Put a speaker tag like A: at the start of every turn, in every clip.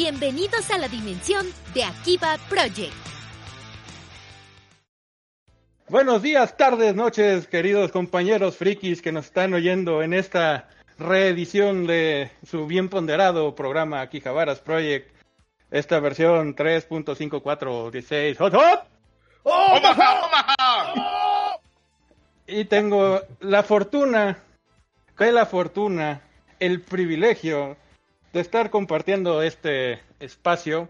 A: Bienvenidos a la dimensión de Akiba Project.
B: Buenos días, tardes, noches, queridos compañeros frikis que nos están oyendo en esta reedición de su bien ponderado programa Akihabaras Project. Esta versión 3.5416. ¡Hot, hot!
C: ¡Omaha, Omaha!
B: Y tengo la fortuna, que la fortuna, el privilegio de estar compartiendo este espacio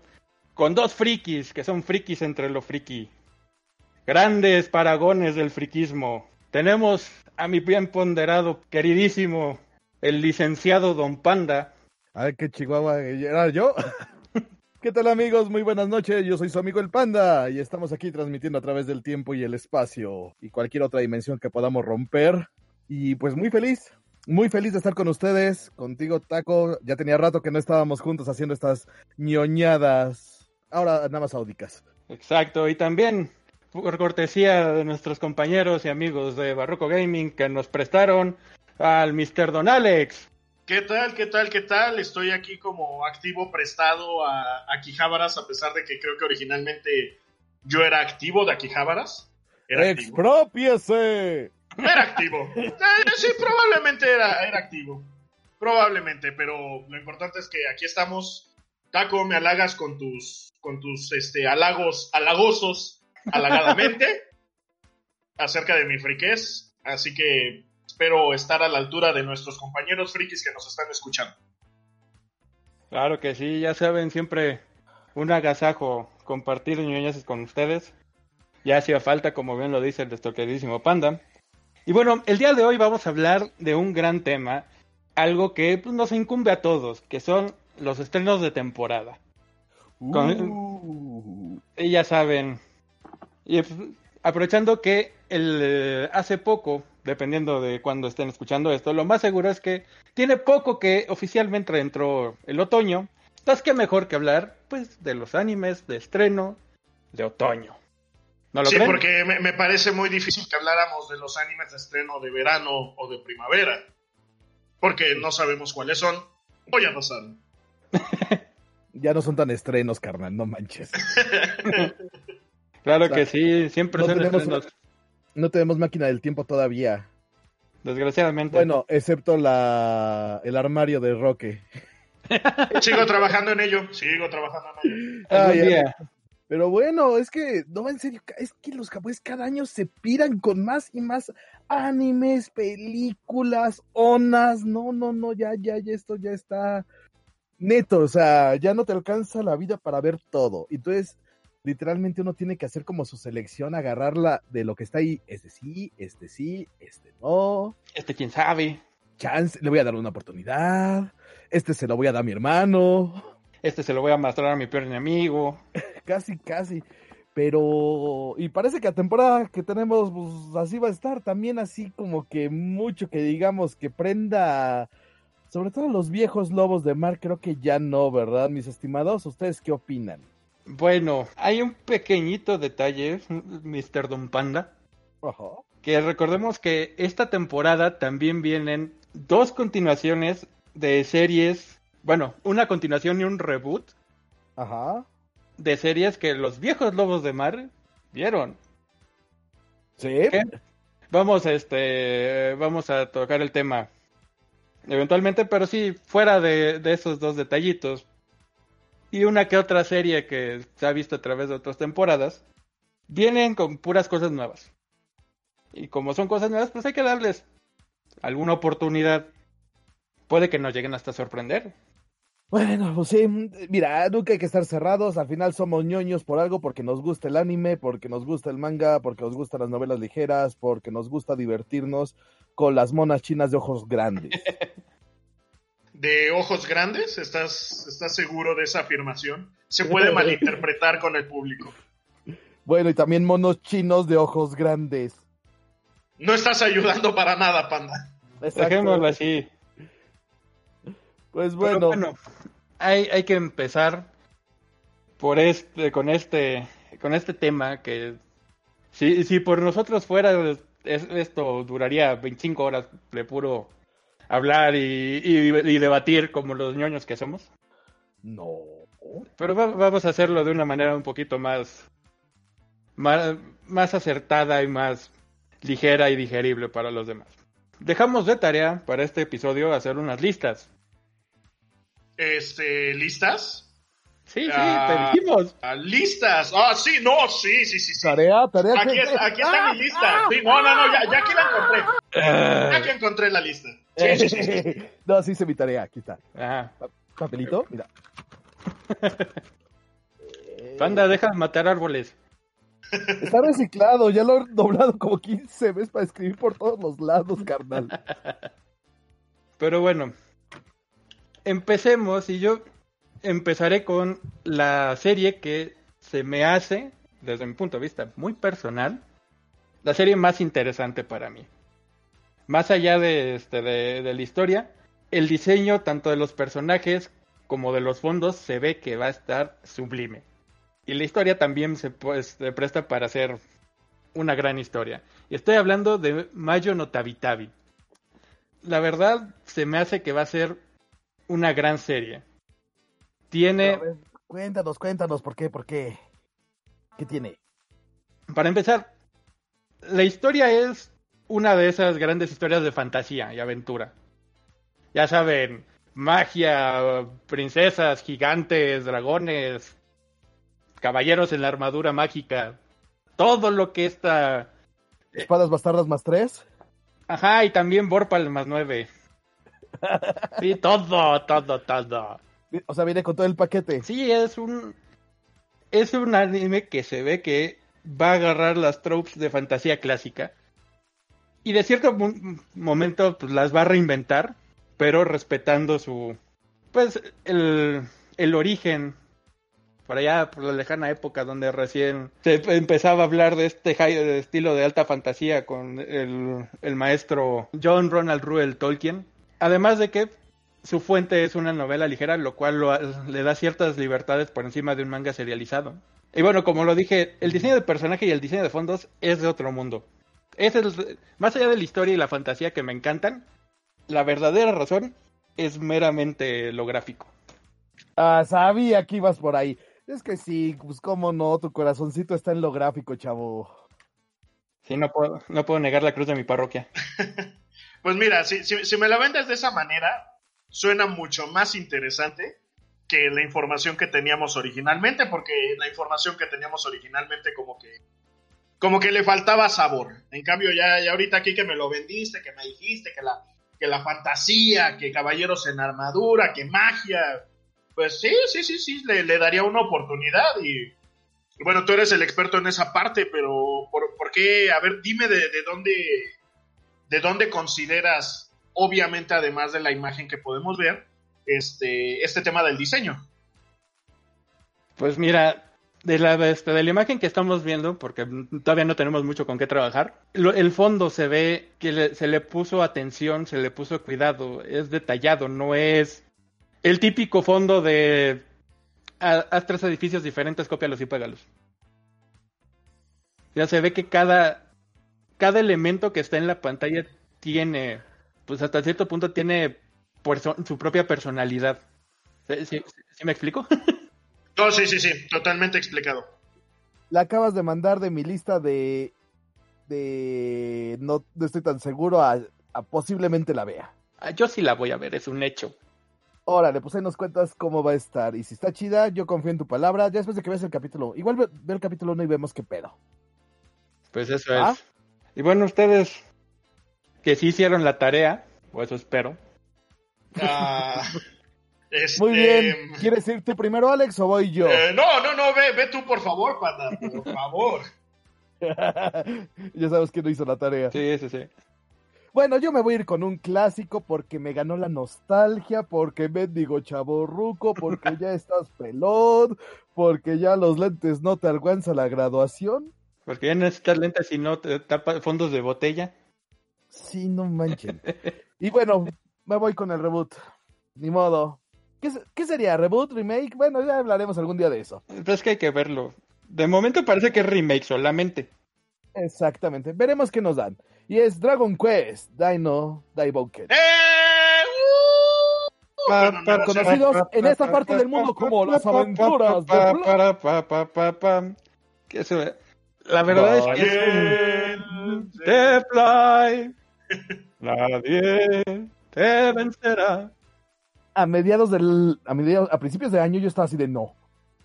B: con dos frikis que son frikis entre lo friki. Grandes paragones del friquismo. Tenemos a mi bien ponderado, queridísimo, el licenciado Don Panda.
D: Ay, qué chihuahua, ¿era yo? ¿Qué tal amigos? Muy buenas noches, yo soy su amigo el Panda y estamos aquí transmitiendo a través del tiempo y el espacio y cualquier otra dimensión que podamos romper. Y pues muy feliz, muy feliz de estar con ustedes, contigo Taco. Ya tenía rato que no estábamos juntos haciendo estas ñoñadas, ahora nada más áudicas.
B: Exacto, y también por cortesía de nuestros compañeros y amigos de Barroco Gaming que nos prestaron al Mr. Don Alex.
C: ¿Qué tal? ¿Qué tal? ¿Qué tal? Estoy aquí como activo prestado a Akihabaras, a pesar de que creo que originalmente yo era activo de Akihabaras.
D: ¡Expropiese!
C: Era activo. Eh, sí, probablemente era, era activo. Probablemente, pero lo importante es que aquí estamos. Taco, me halagas con tus, con tus este, halagos, halagosos, halagadamente, acerca de mi friquez. Así que espero estar a la altura de nuestros compañeros frikis que nos están escuchando.
B: Claro que sí, ya saben, siempre un agasajo compartir ñoñas con ustedes. Ya hacía falta, como bien lo dice el destoquedísimo Panda. Y bueno, el día de hoy vamos a hablar de un gran tema, algo que pues, nos incumbe a todos, que son los estrenos de temporada. Con-
D: Uh.
B: Y ya saben, y pues, aprovechando que el, eh, hace poco, dependiendo de cuándo estén escuchando esto, lo más seguro es que tiene poco que oficialmente entró el otoño. Entonces, qué mejor que hablar pues de los animes de estreno de otoño. ¿No lo
C: Sí,
B: creen?
C: porque me, me parece muy difícil que habláramos de los animes de estreno de verano o de primavera. Porque no sabemos cuáles son. O ya pasaron.
D: Ya no son tan estrenos, carnal, no manches.
B: Claro
D: o sea,
B: que sí, siempre
D: no
B: son
D: tenemos-
B: estrenos,
D: No tenemos máquina del tiempo todavía.
B: desgraciadamente.
D: Bueno, excepto la el armario de Roque.
C: Sigo trabajando en ello. Sigo trabajando en ello.
D: ay,
B: día.
D: Pero bueno, es que, no, en serio, es que los japoneses cada año se piran con más y más animes, películas, onas. No, no, no, ya, ya, ya, esto ya está neto. O sea, ya no te alcanza la vida para ver todo. Entonces, literalmente uno tiene que hacer como su selección, agarrarla de lo que está ahí. Este sí, este sí, este no.
B: Este quién sabe.
D: Chance, le voy a dar una oportunidad. Este se lo voy a dar a mi hermano.
B: Este se lo voy a mostrar a mi peor enemigo.
D: Casi, casi. Pero, y parece que la temporada que tenemos, pues así va a estar. También así como que mucho que digamos que prenda, sobre todo los viejos lobos de mar, creo que ya no, ¿verdad, mis estimados? ¿Ustedes qué opinan?
B: Bueno, hay un pequeñito detalle, Mr. Don Panda,
D: Ajá.
B: que recordemos que esta temporada también vienen dos continuaciones de series, bueno, una continuación y un reboot
D: Ajá.
B: de series que los viejos lobos de mar vieron.
D: ¿Sí?
B: ¿Qué? Vamos, este, vamos a tocar el tema eventualmente, pero sí, fuera de, de esos dos detallitos. Y una que otra serie que se ha visto a través de otras temporadas, vienen con puras cosas nuevas. Y como son cosas nuevas, pues hay que darles alguna oportunidad. Puede que nos lleguen hasta sorprender.
D: Bueno, pues sí, mira, nunca hay que estar cerrados, al final somos ñoños por algo, porque nos gusta el anime, porque nos gusta el manga, porque nos gustan las novelas ligeras, porque nos gusta divertirnos con las monas chinas de ojos grandes.
C: de ojos grandes? ¿Estás, ¿Estás seguro de esa afirmación? Se puede malinterpretar con el público.
D: Bueno, y también monos chinos de ojos grandes.
C: No estás ayudando para nada, panda.
D: Exacto.
B: Dejémoslo así.
D: Pues bueno,
B: bueno, hay, hay que empezar por este, con este, con este tema que si, si por nosotros fuera es- esto duraría 25 horas de puro hablar y, y- y debatir como los ñoños que somos.
D: no.
B: Pero va- vamos a hacerlo de una manera un poquito más, más, más acertada y más ligera y digerible para los demás. Dejamos de tarea para este episodio hacer unas listas.
C: Este, ¿listas?
B: Sí, sí,
C: Ah.
B: te dijimos.
C: Ah, listas. Ah, sí, no, sí, sí, sí, sí.
D: Tarea, tarea.
C: Aquí, es- aquí está mi lista. Sí, no, no, no, ya, ya aquí la encontré. Ya
B: Ah,
C: aquí encontré la lista. Sí, sí, sí, sí.
D: no, sí hice mi tarea, aquí está.
B: Ajá.
D: Papelito, mira.
B: Panda, deja de matar árboles.
D: Está reciclado, ya lo he doblado como 15 veces para escribir por todos los lados, carnal.
B: Pero bueno, empecemos y yo empezaré con la serie que se me hace, desde mi punto de vista muy personal, la serie más interesante para mí. Más allá de, este, de, la historia, el diseño tanto de los personajes como de los fondos se ve que va a estar sublime. Y la historia también se, pues, presta para hacer una gran historia. Y estoy hablando de Mayo no Tabi Tabi. La verdad, se me hace que va a ser una gran serie. Tiene,
D: ver, cuéntanos, cuéntanos, ¿por qué? ¿Por qué? ¿Qué tiene?
B: para empezar, la historia es una de esas grandes historias de fantasía y aventura. Ya saben, magia, princesas, gigantes, dragones, caballeros en la armadura mágica, todo lo que está...
D: ¿Espadas bastardas más tres?
B: Ajá, y también Vorpal más nueve. Sí, todo, todo, todo.
D: O sea, viene con todo el paquete.
B: Sí, es un. Es un anime que se ve que va a agarrar las tropes de fantasía clásica. Y de cierto mo- momento pues, las va a reinventar, pero respetando su. Pues el, el origen. Por allá, por la lejana época donde recién se empezaba a hablar de este de estilo de alta fantasía con el, el maestro John Ronald Reuel Tolkien. Además de que su fuente es una novela ligera, lo cual lo- le da ciertas libertades por encima de un manga serializado. Y bueno, como lo dije, el diseño de personaje y el diseño de fondos es de otro mundo. Es el- más allá de la historia y la fantasía que me encantan, la verdadera razón es meramente lo gráfico.
D: Ah, sabía que ibas por ahí. Es que sí, pues cómo no, tu corazoncito está en lo gráfico, chavo.
B: Sí, no puedo, no puedo negar la cruz de mi parroquia.
C: Pues mira, si, si, me la vendes de esa manera, suena mucho más interesante que la información que teníamos originalmente, porque la información que teníamos originalmente como que como que le faltaba sabor. En cambio, ya, ya ahorita aquí que me lo vendiste, que me dijiste que la, que la fantasía, que caballeros en armadura, que magia, pues sí, sí, sí, sí, le, le daría una oportunidad y, y bueno, tú eres el experto en esa parte, pero ¿por, por qué? A ver, dime de, de dónde de dónde consideras, obviamente, además de la imagen que podemos ver, este, este tema del diseño.
B: Pues mira, de la, este, de la imagen que estamos viendo, porque todavía no tenemos mucho con qué trabajar, el fondo se ve que se le puso atención, se le puso cuidado, es detallado, no es el típico fondo de "Ha- haz tres edificios diferentes, cópialos y pégalos. Ya se ve que cada, cada elemento que está en la pantalla tiene, pues hasta cierto punto tiene perso- su propia personalidad. ¿Sí, sí- sí me explico?
C: No, sí, sí, sí, totalmente explicado.
D: La acabas de mandar de mi lista de. de. no, no estoy tan seguro a, a posiblemente la vea.
B: Ah, Yo sí la voy a ver, es un hecho.
D: Órale, pues ahí nos cuentas cómo va a estar. Y si está chida, yo confío en tu palabra. Ya después de que veas el capítulo. Igual ve, ve el capítulo 1 y vemos qué pedo.
B: Pues eso
D: Ah.
B: es. Y bueno, ustedes que sí hicieron la tarea, o eso espero.
C: Ah, este,
D: Muy bien. ¿Quieres ir tú primero, Alex, o voy yo?
C: eh, no, no, no, ve, ve tú, por favor, panda, por favor.
D: ya sabes que no hizo la tarea.
B: Sí, sí, sí.
D: Bueno, yo me voy a ir con un clásico porque me ganó la nostalgia, porque me digo chaborruco, porque ya estás pelón, porque ya los lentes no te alcanza la graduación.
B: Porque ya necesitas lentes y no te tapa fondos de botella.
D: Sí, no manchen. y bueno, me voy con el reboot. Ni modo. ¿Qué, se- qué sería? ¿Reboot? ¿Remake? Bueno, ya hablaremos algún día de eso.
B: Pero es que hay que verlo. De momento parece que es remake solamente.
D: Exactamente. Veremos qué nos dan. Y es Dragon Quest, Dino, Daiboken.
C: ¡Eh! ¡Uh!
B: Pa,
C: Bueno,
B: pa,
C: no,
D: conocidos en esta
B: pa,
D: parte
B: pa,
D: del mundo como las aventuras de
B: pa, para, pa, pa, pa, pa, que eso- La verdad es que es un te fly. Nadie te vencerá.
D: a mediados del, a mediados, a principios de año yo estaba así de no,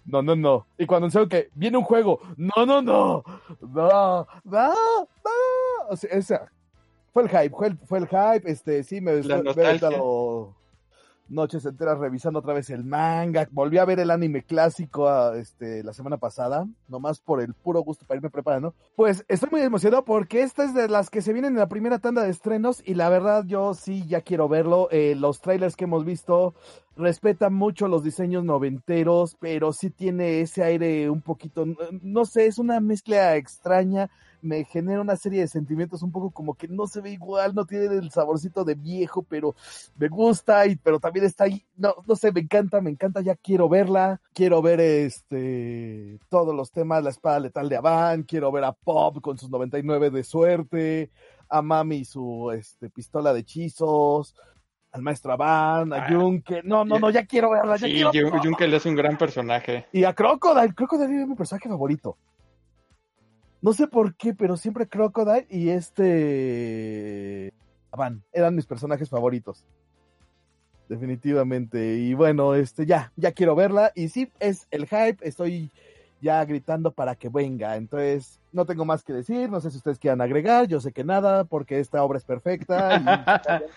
D: no, no, no. Y cuando anunciaron que viene un juego, no, no, no, no, no, no. O sea, esa- fue el hype, fue el, fue el hype, este, sí, me,
B: La
D: me
B: nostalgia.
D: Noches enteras revisando otra vez el manga, volví a ver el anime clásico ah, este, la semana pasada, nomás por el puro gusto para irme preparando. Pues estoy muy emocionado porque esta es de las que se vienen en la primera tanda de estrenos y la verdad yo sí ya quiero verlo. Eh, los trailers que hemos visto respetan mucho los diseños noventeros, pero sí tiene ese aire un poquito, no- no sé, es una mezcla extraña. Me genera una serie de sentimientos un poco como que no se ve igual, no tiene el saborcito de viejo, pero me gusta, y, pero también está ahí, no, no sé, me encanta, me encanta, ya quiero verla, quiero ver este, todos los temas, la espada letal de Avan, quiero ver a Pop con sus 99 de suerte, a Mami y su este, pistola de hechizos, al maestro Avan, a
B: Ah,
D: Junke, no, no, no, ya quiero verla, ya
B: Sí,
D: quiero
B: Jun- Junkel es un gran personaje.
D: y a Crocodile, Crocodile es mi personaje favorito. No sé por qué, pero siempre Crocodile y este Van eran mis personajes favoritos. Definitivamente. Y bueno, este ya, ya quiero verla. Y sí, es el hype. Estoy ya gritando para que venga. Entonces, no tengo más que decir. No sé si ustedes quieran agregar. Yo sé que nada, porque esta obra es perfecta.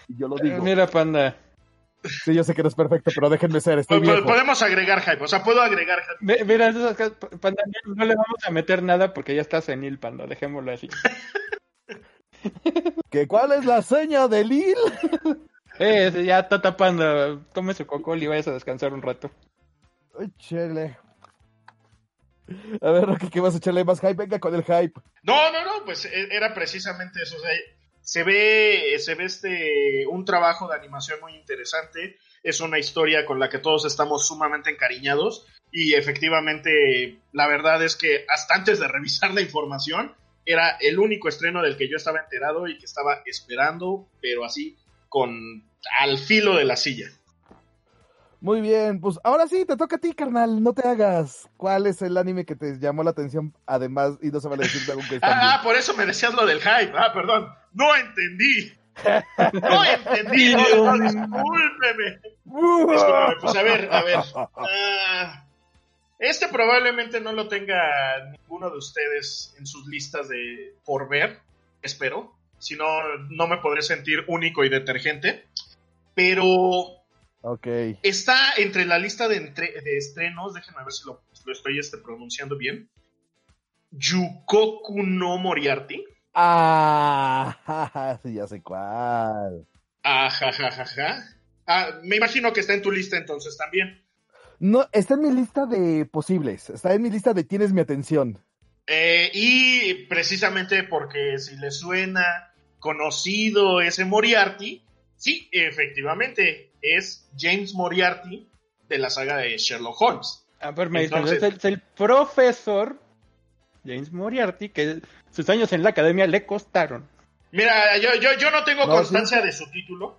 D: Y, y yo lo digo.
B: Mira, panda.
D: Sí, yo sé que no es perfecto, pero déjenme ser. Estoy
C: po-
D: viejo.
C: Podemos agregar hype, o sea, puedo agregar hype.
B: Mi- Mira, panda, no le vamos a meter nada porque ya está senil, panda. Dejémoslo así.
D: ¿Que ¿Cuál es la seña de Lil?
B: Eh, ya está tapando. Tome su cocol y vayas a descansar un rato.
D: Ay, chele. A ver, Rocky, ¿qué vas a echarle más hype? Venga con el hype.
C: No, no, no, pues e- era precisamente eso. O sea, se ve, se ve este un trabajo de animación muy interesante. Es una historia con la que todos estamos sumamente encariñados. Y efectivamente, la verdad es que hasta antes de revisar la información, era el único estreno del que yo estaba enterado y que estaba esperando, pero así, con al filo de la silla.
D: Muy bien, pues ahora sí, te toca a ti, carnal. No te hagas. ¿Cuál es el anime que te llamó la atención? Además, y no se vale decir Dragon Quest
C: Ah,
D: también.
C: ah, por eso me decías lo del hype. Ah, perdón. No entendí. No entendí. No, no, discúlpeme. Discúlpeme, pues a ver, a ver. Ah, este probablemente no lo tenga ninguno de ustedes en sus listas de por ver, espero. Si no, no me podré sentir único y detergente. Pero
D: Ok.
C: está entre la lista de, entre- de estrenos, déjenme ver si lo, lo estoy este, pronunciando bien. Yukoku no Moriarty.
D: Ah, sí, ya sé cuál.
C: Ajajajaja. Ah, me imagino que está en tu lista entonces también.
D: No, está en mi lista de posibles. Está en mi lista de tienes mi atención.
C: Eh, y precisamente porque si le suena conocido ese Moriarty, sí, efectivamente, es James Moriarty de la saga de Sherlock Holmes.
B: A ver, me
C: Entonces-
B: es el, es el profesor James Moriarty que sus años en la academia le costaron.
C: Mira, yo, yo, yo no tengo
D: No,
C: constancia de su título.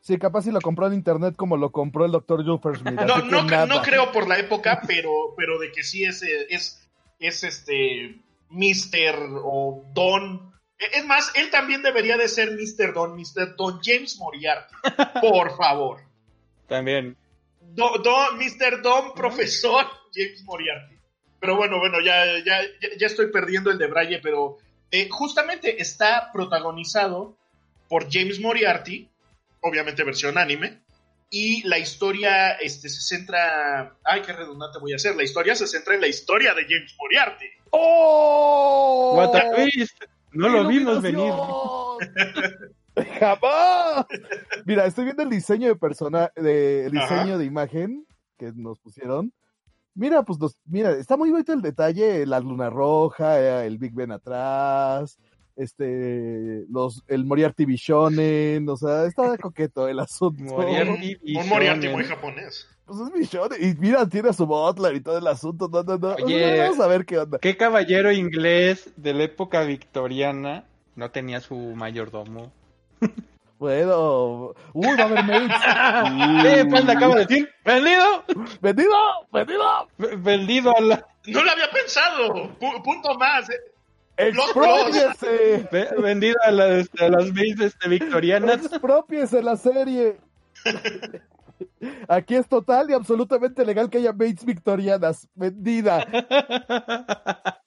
D: Sí, capaz si lo compró en internet como lo compró el doctor Juffersmith.
C: No, no,
D: nada.
C: no creo por la época, pero, pero de que sí es, es, es este Mr. o Don. E, Es más, él también debería de ser Mr. Don, Mr. Don James Moriarty. Por favor.
B: También.
C: Do- Don, Mr. Don Profesor James Moriarty. Pero bueno, bueno, ya, ya, ya, ya estoy perdiendo el de Braille, pero eh, justamente está protagonizado por James Moriarty, obviamente versión anime, y la historia este, se centra. Ay, qué redundante voy a hacer. La historia se centra en la historia de James Moriarty.
D: ¡Oh!
B: What a twist. No lo vimos venir.
D: ¡Jamás! Mira, estoy viendo el diseño de persona, de, el
C: Ajá.
D: diseño de imagen que nos pusieron. Mira, pues nos, mira, está muy bonito el detalle, la luna roja, eh, el Big Ben atrás, este, los, el Moriarty Bishonen, o sea, está coqueto el asunto.
B: Moriarty
C: Un, Moriarty muy japonés.
D: Pues es Bishonen, y mira, tiene a su butler y todo el asunto, no, no, no.
B: Oye.
D: Vamos a ver qué onda.
B: ¿Qué caballero inglés de la época victoriana no tenía su mayordomo?
D: Bueno, uy, va a haber mates.
B: Pues le acabo de decir, vendido,
D: ¡Vendido! ¡Vendido!
B: Vendido a la,
C: No lo había pensado. Pu- punto más. eh.
D: ¡Expropiese!
B: ve- vendido a, la- este, a las mates este, victorianas.
D: ¡Expropiese la serie! Aquí es total y absolutamente legal que haya mates victorianas. Vendida.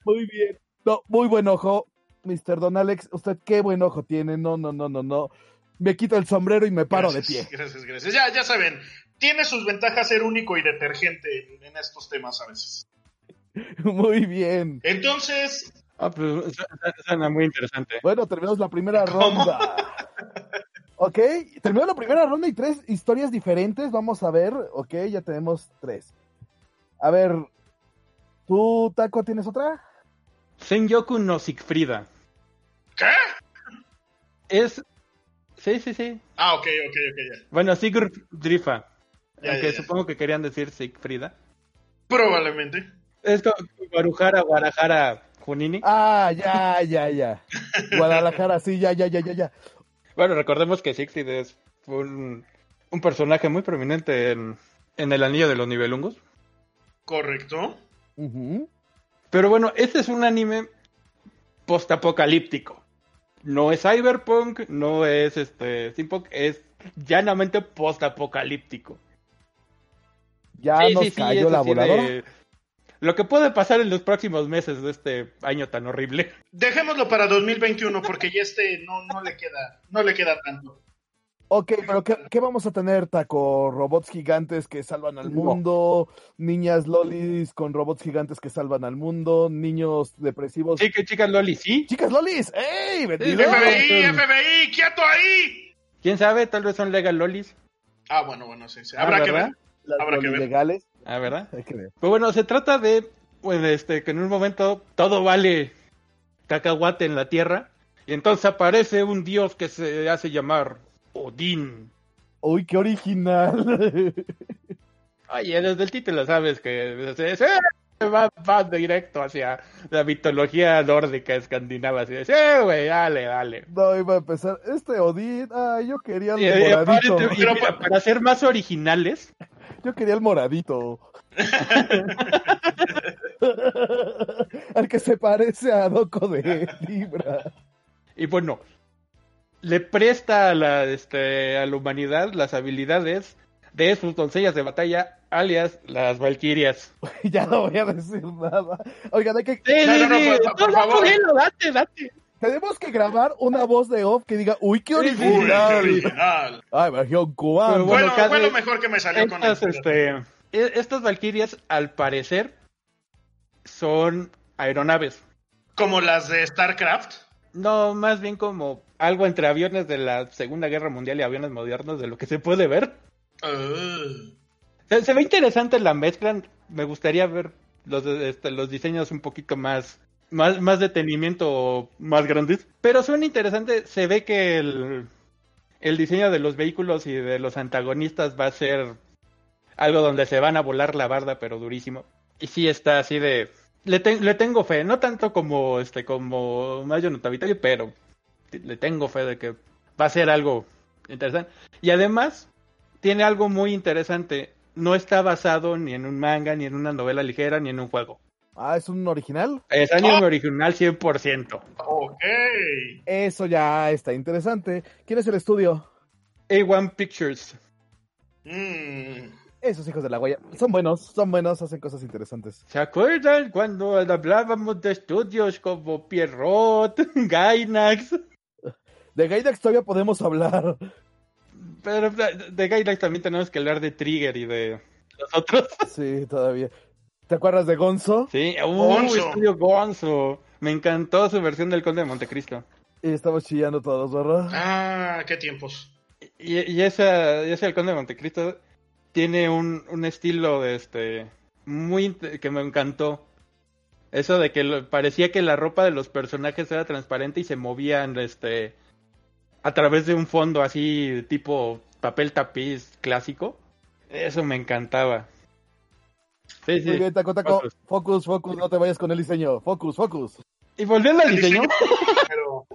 D: Muy bien. No, muy buen ojo. Mr. Don Alex, usted qué buen ojo tiene. No, no, no, no, no. Me quito el sombrero y me paro
C: gracias,
D: de pie.
C: Gracias, gracias. Ya, ya saben, tiene sus ventajas ser único y detergente en, en estos temas a veces.
D: Muy bien.
C: Entonces,
B: Ah, pues, su- su- suena muy interesante.
D: Bueno, terminamos la primera
C: ¿Cómo?
D: ronda. Ok, terminó la primera ronda y tres historias diferentes. Vamos a ver. Ok, ya tenemos tres. A ver, ¿tú, Taco, tienes otra?
B: Senyoku no Siegfrieda.
C: ¿qué?
B: Es. Sí, sí, sí.
C: Ah, ok, ok, ok, ya.
B: Bueno, Sigurd Drifa.
C: Ya,
B: Aunque
C: ya, ya.
B: supongo que querían decir Siegfrieda.
C: Probablemente.
B: Es como Guarujara, Guarajara, Junini.
D: Ah, ya, ya, ya. Guadalajara, sí, ya, ya, ya, ya, ya.
B: Bueno, recordemos que Siegfried es un, un personaje muy prominente en, en el anillo de los nivelungos.
C: Correcto.
B: Pero bueno, este es un anime postapocalíptico. No es cyberpunk, no es este steampunk, es llanamente postapocalíptico.
D: Ya
B: Sí,
D: nos
B: sí,
D: cayó la voladora.
B: de- Lo que puede pasar en los próximos meses de este año tan horrible.
C: Dejémoslo para 2021 porque ya este no, no le queda, no le queda tanto.
D: Ok, pero ¿qué, qué vamos a tener, Taco? ¿Robots gigantes que salvan al mundo? ¿Niñas lolis con robots gigantes que salvan al mundo? ¿Niños depresivos?
B: Sí, que chicas Loli, sí.
D: ¡Chicas lolis! ¡Ey!
C: FBI, FBI, quieto ahí.
B: ¿Quién sabe? Tal vez son legal lolis.
C: Ah, bueno, bueno, sí, sí. Habrá
B: Ah,
C: que
B: ¿verdad?
C: ver.
D: Las
C: Habrá que
D: lolis
C: ver.
D: legales.
B: Ah, ¿verdad?
D: Hay que ver.
B: Pues bueno, se trata de pues, este, que en un momento todo vale cacahuate en la tierra. Y entonces aparece un dios que se hace llamar Odín.
D: ¡Uy, qué original!
B: Oye, desde el título sabes que se- se- va, va directo hacia la mitología nórdica escandinava. Así de, sí, güey, dale, dale.
D: no, iba a empezar. Este Odín, ay, yo quería el
B: Y, y
D: moradito.
B: aparte, y
C: Pero
B: para ser más originales,
D: Yo quería el moradito. Al que se parece a Doco de Libra.
B: y bueno, le presta a la, este, a la humanidad las habilidades de sus doncellas de batalla, alias las valquirias.
D: ya no voy a decir nada. Oigan, hay que,
B: Sí,
C: No,
B: sí,
C: no, no,
B: sí.
C: por- por
B: No, no,
C: favor.
B: dilo, date, date.
D: tenemos que grabar una voz de off que diga, uy, qué
B: Sí, sí,
D: original.
C: original.
D: Ay, región cubana.
B: Bueno, casi-
C: fue lo mejor que me salió con
B: Estas,
C: el-
B: este, e- estas valquirias, al parecer, son aeronaves.
C: Como las de StarCraft.
B: No, más bien como algo entre aviones de la Segunda Guerra Mundial y aviones modernos, de lo que se puede ver.
C: Ah.
B: Se, se ve interesante la mezcla. Me gustaría ver los, este, los diseños un poquito más, más, más detenimiento, más grandes. Pero suena interesante. Se ve que el, el diseño de los vehículos y de los antagonistas va a ser algo donde se van a volar la barda, pero durísimo. Y sí está así de... Le, te- le tengo fe, no tanto como este como Mayo Notavitari, pero le tengo fe de que va a ser algo interesante. Y además, tiene algo muy interesante. No está basado ni en un manga, ni en una novela ligera, ni en un juego.
D: Ah, es un original.
B: Es anime original 100%.
C: Ok.
D: Eso ya está interesante. ¿Quién es el estudio?
B: A1 Pictures.
C: Mm.
D: Esos hijos de la huella. Son buenos, son buenos, hacen cosas interesantes.
B: ¿Se acuerdan cuando hablábamos de estudios como Pierrot, Gainax?
D: De Gainax todavía podemos hablar.
B: Pero de, de Gainax también tenemos que hablar de Trigger y de los otros.
D: Sí, todavía. ¿Te acuerdas de Gonzo?
B: Sí, uh,
C: Gonzo.
B: estudio Gonzo. Me encantó su versión del Conde de Montecristo.
D: Y estamos chillando todos, ¿verdad?
C: Ah, qué tiempos.
B: Y, y esa, y ese El Conde de Montecristo tiene un, un estilo de este muy que me encantó. Eso de que lo- parecía que la ropa de los personajes era transparente y se movían este a través de un fondo así tipo papel tapiz clásico. Eso me encantaba. Sí, sí.
D: Bien, Taco, Taco.
B: Focus.
D: Focus, no te vayas con el diseño. Focus, focus.
B: Y volviendo al diseño,
C: Pero.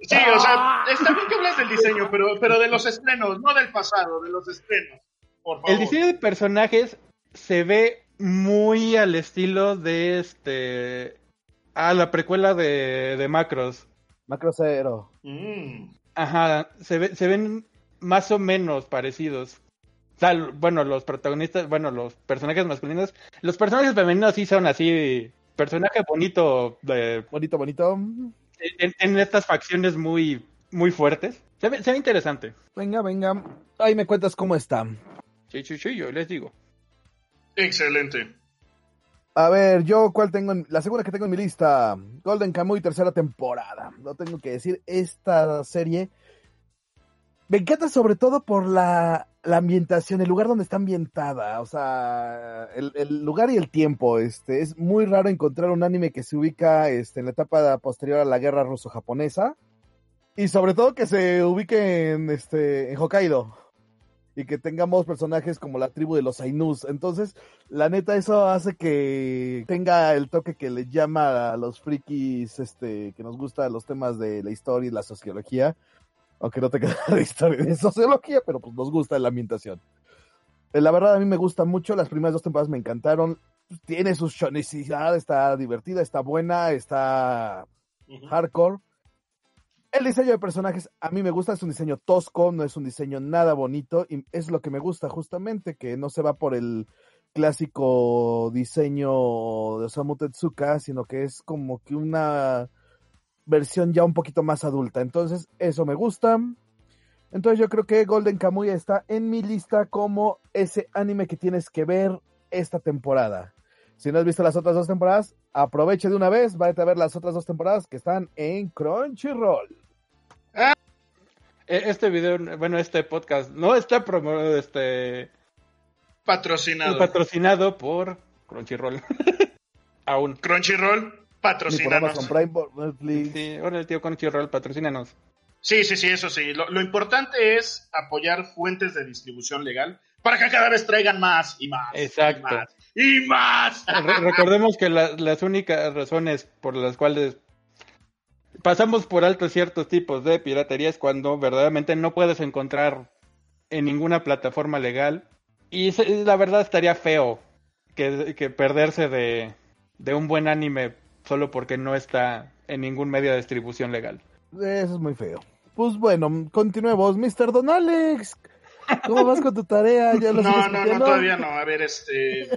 C: Sí, o sea, está bien que hablas del diseño, pero, pero de los estrenos, no del pasado, de los estrenos. Por favor.
B: el diseño de personajes se ve muy al estilo de este a la precuela de, de Macros.
D: Macro.
C: Mm.
B: Ajá, se, ve- se ven más o menos parecidos. O sea, l- bueno, los protagonistas, bueno, los personajes masculinos, los personajes femeninos sí son así, personaje bonito, de,
D: Bonito, bonito.
B: en, en estas facciones muy, muy fuertes. Se ve, se ve interesante.
D: Venga, venga. Ahí me cuentas cómo está.
B: Sí, sí, sí, yo les digo.
C: Excelente.
D: A ver, yo cuál tengo en, la segunda que tengo en mi lista, Golden Kamuy tercera temporada. No tengo que decir, esta serie me encanta sobre todo por la, la ambientación, el lugar donde está ambientada, o sea, el, el lugar y el tiempo. Este es muy raro encontrar un anime que se ubica este, en la etapa posterior a la guerra ruso-japonesa y sobre todo que se ubique en este en Hokkaido y que tengamos personajes como la tribu de los Ainus. Entonces, la neta, eso hace que tenga el toque que le llama a los frikis, este, que nos gusta los temas de la historia y la sociología. Aunque no te queda de historia y de sociología, pero pues nos gusta la ambientación. Eh, La verdad, a mí me gusta mucho. Las primeras dos temporadas me encantaron. Tiene su shonicidad, está divertida, está buena, está hardcore. El diseño de personajes a mí me gusta, es un diseño tosco, no es un diseño nada bonito y es lo que me gusta justamente, que no se va por el clásico diseño de Osamu sino que es como que una versión ya un poquito más adulta. Entonces, eso me gusta. Entonces, yo creo que Golden Kamuy está en mi lista como ese anime que tienes que ver esta temporada. Si no has visto las otras dos temporadas, aproveche de una vez, váyate a ver las otras dos temporadas que están en Crunchyroll.
B: E- Este video, bueno, este podcast no está promo este
C: Patrocinado.
B: patrocinado por Crunchyroll. Aún.
C: Crunchyroll, patrocínanos.
D: Prime, Netflix.
B: Sí, ahora el tío Crunchyroll, patrocínanos.
C: Sí, sí, sí, eso sí. Lo, lo importante es apoyar fuentes de distribución legal para que cada vez traigan más y más.
B: Exacto.
C: Y más. Y más.
B: Re- recordemos que la- las únicas razones por las cuales pasamos por alto ciertos tipos de piratería es cuando verdaderamente no puedes encontrar en ninguna plataforma legal. Y la verdad estaría feo que, que perderse de, de un buen anime solo porque no está en ningún medio de distribución legal.
D: Eso es muy feo. Pues bueno, continuemos. Mr. Don Alex, ¿cómo vas con tu tarea? ¿Ya lo
C: No, no, no, todavía no. A ver, este.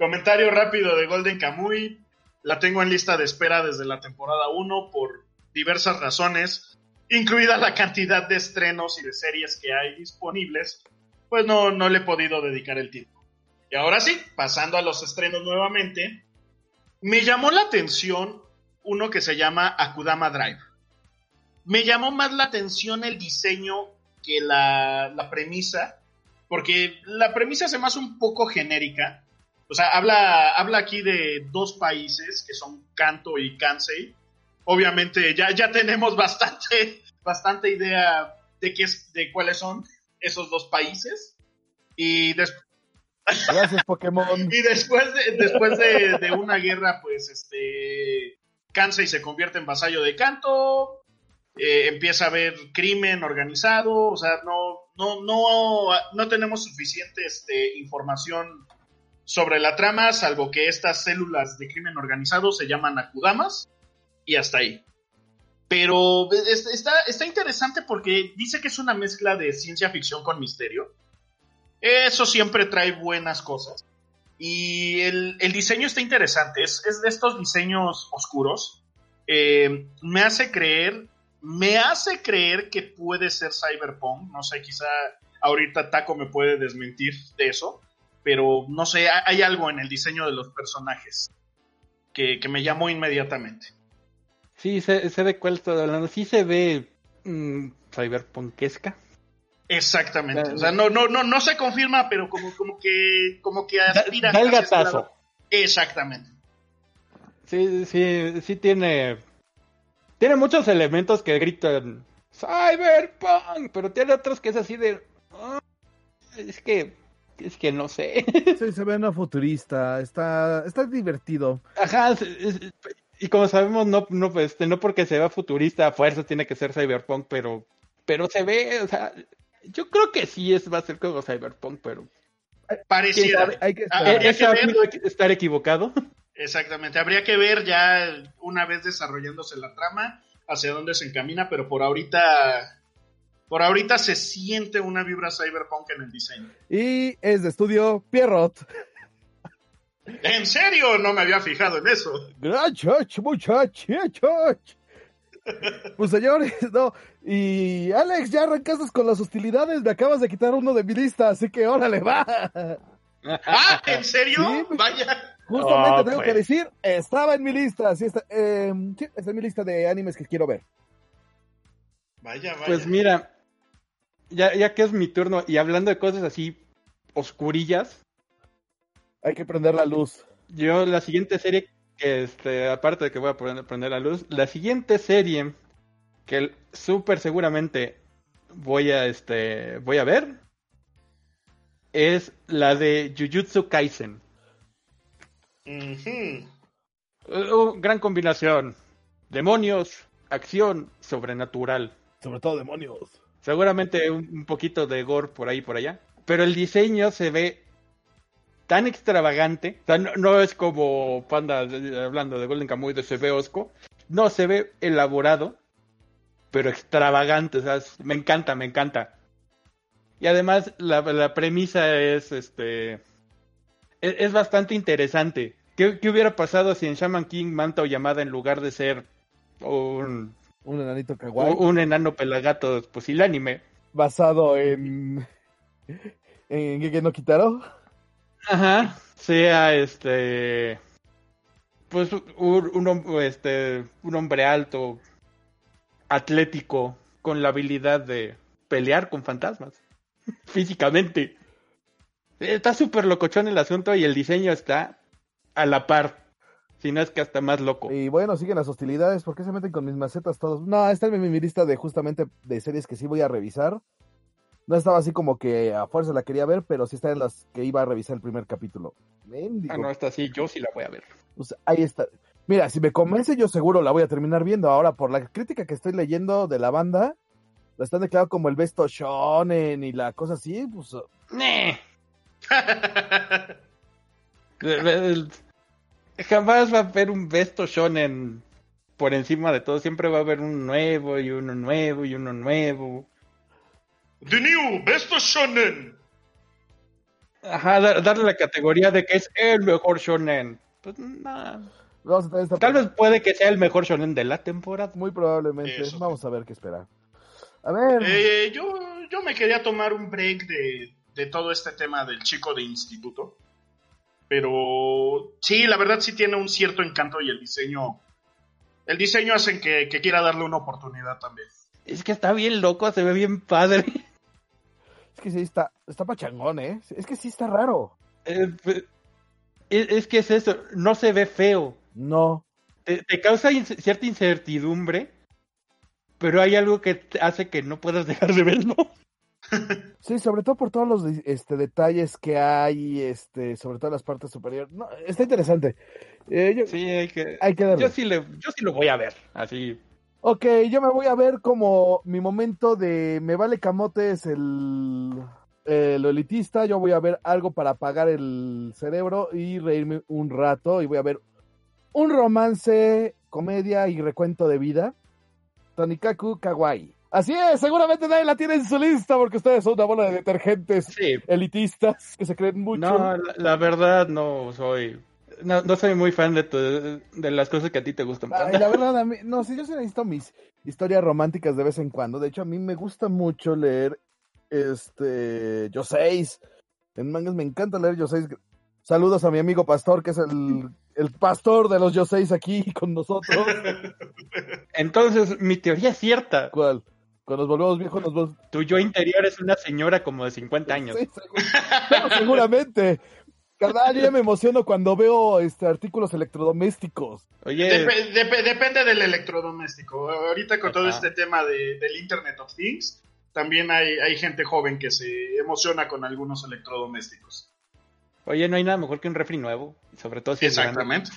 C: Comentario rápido de Golden Kamuy. La tengo en lista de espera desde la temporada 1 por diversas razones, incluida la cantidad de estrenos y de series que hay disponibles. Pues no, no le he podido dedicar el tiempo. Y ahora sí, pasando a los estrenos nuevamente, me llamó la atención uno que se llama Akudama Drive. Me llamó más la atención el diseño que la, la premisa, porque la premisa se me hace un poco genérica. O sea, habla, habla aquí de dos países que son Kanto y Kansei. Obviamente ya, ya tenemos bastante, bastante idea de, qué es, de cuáles son esos dos países. Y, des-
D: Gracias, Pokémon.
C: y después, de, después de, de una guerra, pues este Kansei se convierte en vasallo de Kanto. eh, empieza a haber crimen organizado. O sea, no, no, no, no tenemos suficiente este, información sobre la trama, salvo que estas células de crimen organizado se llaman Akudamas. Y hasta ahí. Pero es- está, está interesante porque dice que es una mezcla de ciencia ficción con misterio. Eso siempre trae buenas cosas. Y el, el diseño está interesante. Es, es de estos diseños oscuros. Eh, me hace creer. Me hace creer que puede ser Cyberpunk. No sé, quizá ahorita Taco me puede desmentir de eso. Pero no sé, ha- hay algo en el diseño de los personajes. que, que me llamó inmediatamente.
B: Sí, sé, sé de cuál estoy hablando. Sí se ve mm, cyberpunkesca.
C: Exactamente.
B: Claro.
C: O sea, no, no, no, no se confirma, pero como, como que, como que
B: Da,
C: aspira
B: da el
C: hacia ese
B: gatazo.
C: Exactamente.
B: Sí, sí, sí tiene. Tiene muchos elementos que gritan Cyberpunk, pero tiene otros que es así de. "Ah, es que. Es que no sé.
D: Sí, se ve una futurista, está, está divertido.
B: Ajá, es- es- y como sabemos, no, no, pues, este, no porque se vea futurista a fuerza tiene que ser Cyberpunk, pero. Pero se ve, o sea. Yo creo que sí es, va a ser como Cyberpunk, pero.
C: Pareciera.
D: Hay que
C: Ah,
D: esperar.
C: habría
B: ¿Es
C: que ver.
B: estar equivocado?
C: Exactamente. Habría que ver ya una vez desarrollándose la trama hacia dónde se encamina, pero por ahorita. Por ahorita se siente una vibra cyberpunk en el diseño.
D: Y es de estudio Pierrot.
C: ¿En serio? No me había fijado en eso.
D: Gracias, muchachos. Pues señores, no. Y Alex, ya arrancaste con las hostilidades. Me acabas de quitar uno de mi lista, así que órale, va.
C: Ah, ¿en serio?
D: Sí, pues.
C: Vaya.
D: Justamente
B: Oh,
D: tengo
B: pues.
D: que decir, estaba en mi lista. Sí, está, eh, sí, está en mi lista de animes que quiero ver.
C: Vaya, vaya.
B: Pues mira, ya, ya que es mi turno, y hablando de cosas así oscurillas,
D: Hay que prender la luz.
B: yo la siguiente serie, que este, aparte de que voy a poner, prender la luz, la siguiente serie que súper seguramente voy a este voy a ver es la de Jujutsu Kaisen. Uh, gran combinación. Demonios, acción, sobrenatural.
D: Sobre todo demonios.
B: Seguramente un, un poquito de gore por ahí por allá. Pero el diseño se ve tan extravagante. O sea, no, no es como Panda eh, hablando de Golden Kamuy de se ve osco. No, se ve elaborado, pero extravagante. O sea, me encanta, me encanta. Y además la, premisa es este es, es bastante interesante. ¿Qué, qué hubiera pasado si en Shaman King Manta o Yamada en lugar de ser un,
D: Un enanito kawaii.
B: un enano pelagato pusilánime?
D: Basado en. En Gege no Kitaro.
B: Ajá. Sea este. Pues un, un este, un hombre alto, atlético, con la habilidad de pelear con fantasmas. Físicamente. Está súper locochón el asunto y el diseño está a la par. Si no es que hasta más loco.
D: Y bueno, siguen las hostilidades. ¿Por qué se meten con mis macetas todos? No, esta es mi, mi lista de justamente de series que sí voy a revisar. No estaba así como que a fuerza la quería ver, pero sí está en las que iba a revisar el primer capítulo. Mendigo.
B: Ah, no, está así, yo sí la voy a ver.
D: Pues ahí está. Mira, si me convence, yo seguro la voy a terminar viendo. Ahora, por la crítica que estoy leyendo de la banda, la están declarando como el besto shonen y la cosa así, pues
B: ¡Nee! Jamás va a haber un besto shonen por encima de todo. Siempre va a haber un nuevo y uno nuevo y uno nuevo.
C: The New Best Shonen.
B: Ajá, da- darle la categoría de que es el mejor shonen. Pues nada. Tal vez puede que sea el mejor shonen de la temporada.
D: muy probablemente.
C: Eso.
D: Vamos a ver qué esperar. A ver,
C: Eh, yo, yo me quería tomar un break de, de todo este tema del chico de instituto. Pero sí, la verdad sí tiene un cierto encanto y el diseño. El diseño hace que, que quiera darle una oportunidad también.
B: Es que está bien loco, se ve bien padre.
D: es que sí está, está pachangón, ¿eh? Es que sí está raro.
B: Eh, Es, es que es eso, no se ve feo.
D: No.
B: te, te causa cierta incertidumbre, pero hay algo que hace que no puedas dejar de verlo.
D: Sí, sobre todo por todos los este, detalles que hay, este, sobre todo en las partes superiores. No, está interesante. Eh, yo-
B: Sí, hay que.
D: Hay que darle.
B: Yo sí, le, yo sí lo voy a ver, así.
D: Ok, yo me voy a ver como mi momento de me vale camotes el, el elitista. Yo voy a ver algo para apagar el cerebro y reírme un rato. Y voy a ver un romance, comedia y recuento de vida. Tonikaku Kawaii. Así es, seguramente nadie la tiene en su lista porque ustedes son una bola de detergentes
B: Sí.
D: elitistas que se creen mucho.
B: No, la, la verdad no soy. No, no soy muy fan de, tu- de las cosas que a ti te gustan.
D: Ay, la verdad, a mí, no, sí, yo sí necesito mis historias románticas de vez en cuando. De hecho, a mí me gusta mucho leer este Yoseis. En mangas me encanta leer Yoseis. Saludos a mi amigo Pastor, que es el, el pastor de los Yoseis aquí con nosotros.
B: Entonces, mi teoría es cierta.
D: ¿Cuál? Cuando nos volvemos viejos nos volvemos...
B: Tu yo interior es una señora como de 50 años.
D: Sí, seguro- no, seguramente. Carnal, yo ya me emociono cuando veo este artículos electrodomésticos.
B: Oye,
C: Dep- dep- depende del electrodoméstico. Ahorita con todo este tema de- del Internet of Things, también hay, hay gente joven que se emociona con algunos electrodomésticos.
B: oye, no hay nada mejor que un refri nuevo. Sobre todo si es.
C: Exactamente.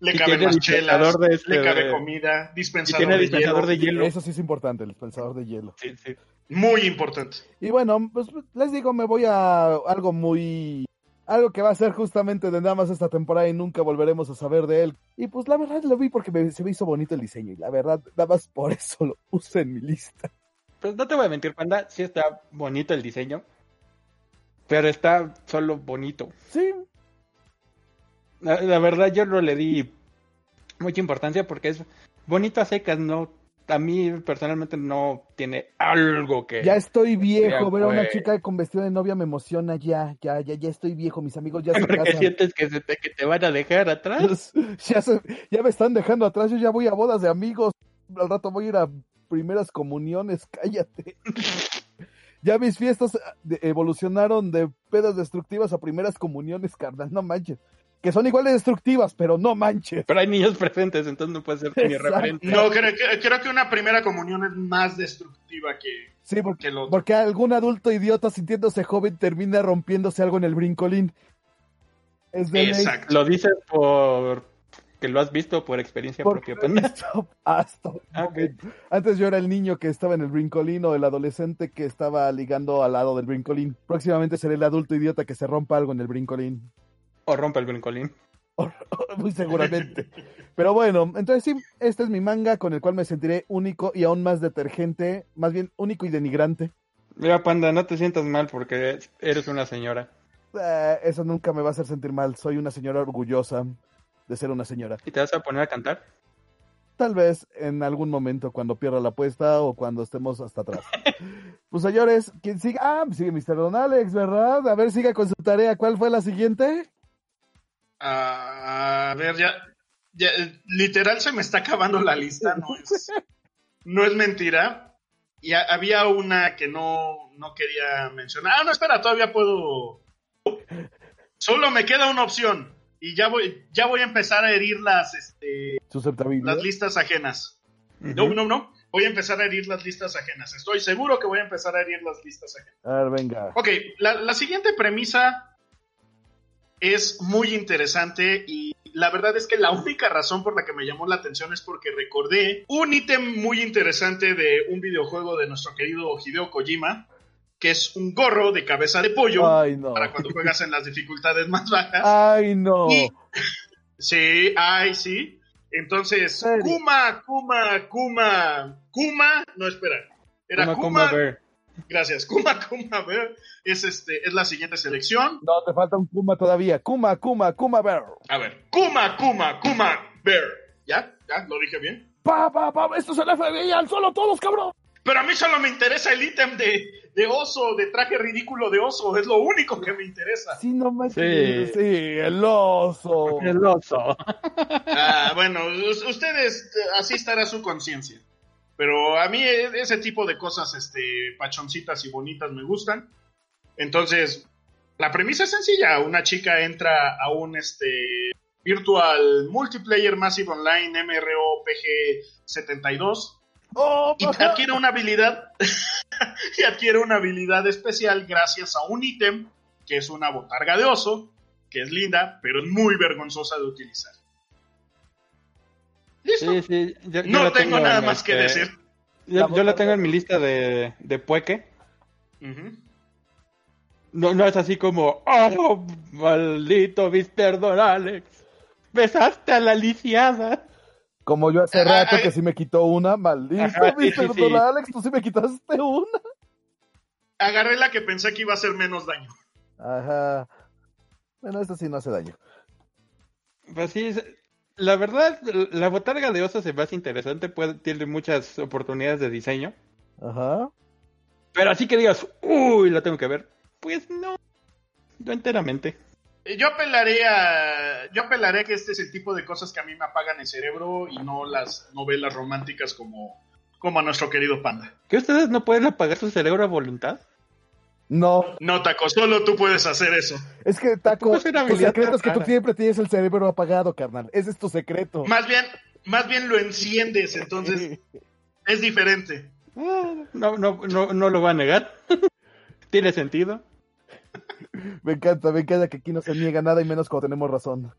C: Le
B: tiene
C: más
B: dispensador
C: chelas,
B: de este
C: le cabe comida,
B: Y
C: dispensador,
B: tiene
C: de,
B: dispensador
C: hielo.
B: de hielo.
D: Eso sí es importante, el dispensador de hielo.
B: Sí, sí.
C: Muy importante.
D: Y bueno, pues les digo, me voy a algo muy... Algo que va a ser justamente de nada más esta temporada y nunca volveremos a saber de él. Y pues la verdad lo vi porque me- se me hizo bonito el diseño y la verdad nada más por eso lo puse en mi lista.
B: Pues no te voy a mentir, panda, sí está bonito el diseño. Pero está solo bonito.
D: Sí,
B: La, la verdad yo no le di mucha importancia porque es bonito a secas, no a mí personalmente no tiene algo que
D: ya estoy viejo, ver a una chica con vestido de novia me emociona ya, ya, ya, ya estoy viejo, mis amigos ya se
B: porque
D: casan.
B: sientes que, se te, que te van a dejar atrás.
D: ya, se- ya me están dejando atrás, yo ya voy a bodas de amigos, al rato voy a ir a primeras comuniones, cállate. Ya mis fiestas de- evolucionaron de pedas destructivas a primeras comuniones, carnal, no manches. Que son igual de destructivas, pero no manches.
B: Pero hay niños presentes, entonces no puede ser
D: Exacto.
B: referente.
C: No, creo, que- creo que una primera comunión es más destructiva que,
D: Sí, porque,
C: que lo otro.
D: porque algún adulto idiota sintiéndose joven termina rompiéndose algo en el brincolín. Es de ley.
C: Exacto.
B: Lo dices por que lo has visto por experiencia
D: Porque
B: propia. panda.
D: esto- hasta
B: Ah,
D: momento. Antes yo era el niño que estaba en el brincolín o el adolescente que estaba ligando al lado del brincolín. Próximamente seré el adulto idiota que se rompa algo en el brincolín.
B: O rompe el brincolín.
D: Muy seguramente. Pero bueno, entonces sí, este es mi manga con el cual me sentiré único y aún más detergente, más bien único y denigrante.
B: Mira, panda, no te sientas mal porque eres una señora.
D: Eh, eso nunca me va a hacer sentir mal. Soy una señora orgullosa de ser una señora.
B: ¿Y te vas a poner a cantar?
D: Tal vez en algún momento cuando pierda la apuesta o cuando estemos hasta atrás. Pues señores, ¿quién sigue? Ah, sigue Mr. Don Alex, ¿verdad? A ver, siga con su tarea. ¿Cuál fue la siguiente?
C: A ver, ya, ya, literal se me está acabando la lista, no es, no es mentira. Y ha- había una que no, no quería mencionar. Ah, no, espera, todavía puedo. Solo me queda una opción. Y ya voy, ya voy a empezar a herir las, este, las listas ajenas. No, no, no. Voy a empezar a herir las listas ajenas. Estoy seguro que voy a empezar a herir las listas ajenas.
D: A ver, venga.
C: Ok, la, la siguiente premisa es muy interesante y la verdad es que la única razón por la que me llamó la atención es porque recordé un ítem muy interesante de un videojuego de nuestro querido Hideo Kojima, que es un gorro de cabeza de pollo
D: Ay, no.
C: para cuando juegas en las dificultades más bajas.
D: Ay, no.
C: Y- Sí, ay, sí. Entonces. Kuma, Kuma, Kuma, Kuma, no espera. Era
B: Kuma,
C: Kuma,
B: Kuma Bear.
C: Gracias, Kuma, Kuma, Bear, es, este, es la siguiente selección.
D: No, te falta un Kuma todavía. Kuma, Kuma, Kuma Bear.
C: A ver, Kuma, Kuma, Kuma, Bear. ¿Ya? ¿Ya? ¿Lo dije bien?
D: Pa, pa, pa, esto es el FBI, al solo todos, cabrón.
C: Pero a mí solo me interesa el ítem de, de oso, de traje ridículo de oso, es lo único que me interesa.
D: Sí, no manches.
B: Sí.
D: Sí, el oso.
B: El oso.
C: Ah, bueno, us- ustedes, así estará su conciencia. Pero a mí e- ese tipo de cosas, este, pachoncitas y bonitas me gustan. Entonces, la premisa es sencilla. Una chica entra a un, este, Virtual Multiplayer Massive Online MROPG 72
D: Oh,
C: y adquiere una habilidad y adquiere una habilidad especial gracias a un ítem que es una botarga de oso, que es linda, pero es muy vergonzosa de utilizar. ¿Listo?
B: Sí, sí. yo- yo
C: no tengo nada más que
B: este,
C: decir.
B: Yo, yo la tengo en mi lista de, de pueque. No, no es así como, oh, maldito Mr. Don Alex. Besaste a la lisiada.
D: Como yo hace
C: Ah,
D: rato
C: ah,
D: que sí me quitó una, maldito
B: Ajá,
D: Mr.
B: sí.
D: Alex, tú sí me quitaste una.
C: Agarré la que pensé que iba a hacer menos daño.
D: Ajá. Bueno, esto sí no hace daño.
B: Pues sí, es- la verdad, la botarga de oso se me hace interesante, puede, tiene muchas oportunidades de diseño.
D: Ajá.
B: Pero así que digas, uy, la tengo que ver. Pues no, no enteramente.
C: Yo apelaría, yo apelaría que este es el tipo de cosas que a mí me apagan el cerebro y no las novelas románticas como, como a nuestro querido panda.
B: ¿Que ustedes no pueden apagar su cerebro a voluntad?
D: No,
C: No, Taco, solo tú puedes hacer eso.
D: es que Taco,
B: ¿Cómo es una
D: tu
B: habilidad
D: secreto
B: tan
D: es que tú siempre tienes el cerebro apagado, carnal. Ese es tu secreto.
C: Más bien, más bien lo enciendes, entonces es diferente.
B: No, no, no, no lo voy a negar. Tiene sentido.
D: Me encanta, me encanta que aquí no se niega nada y menos cuando tenemos razón.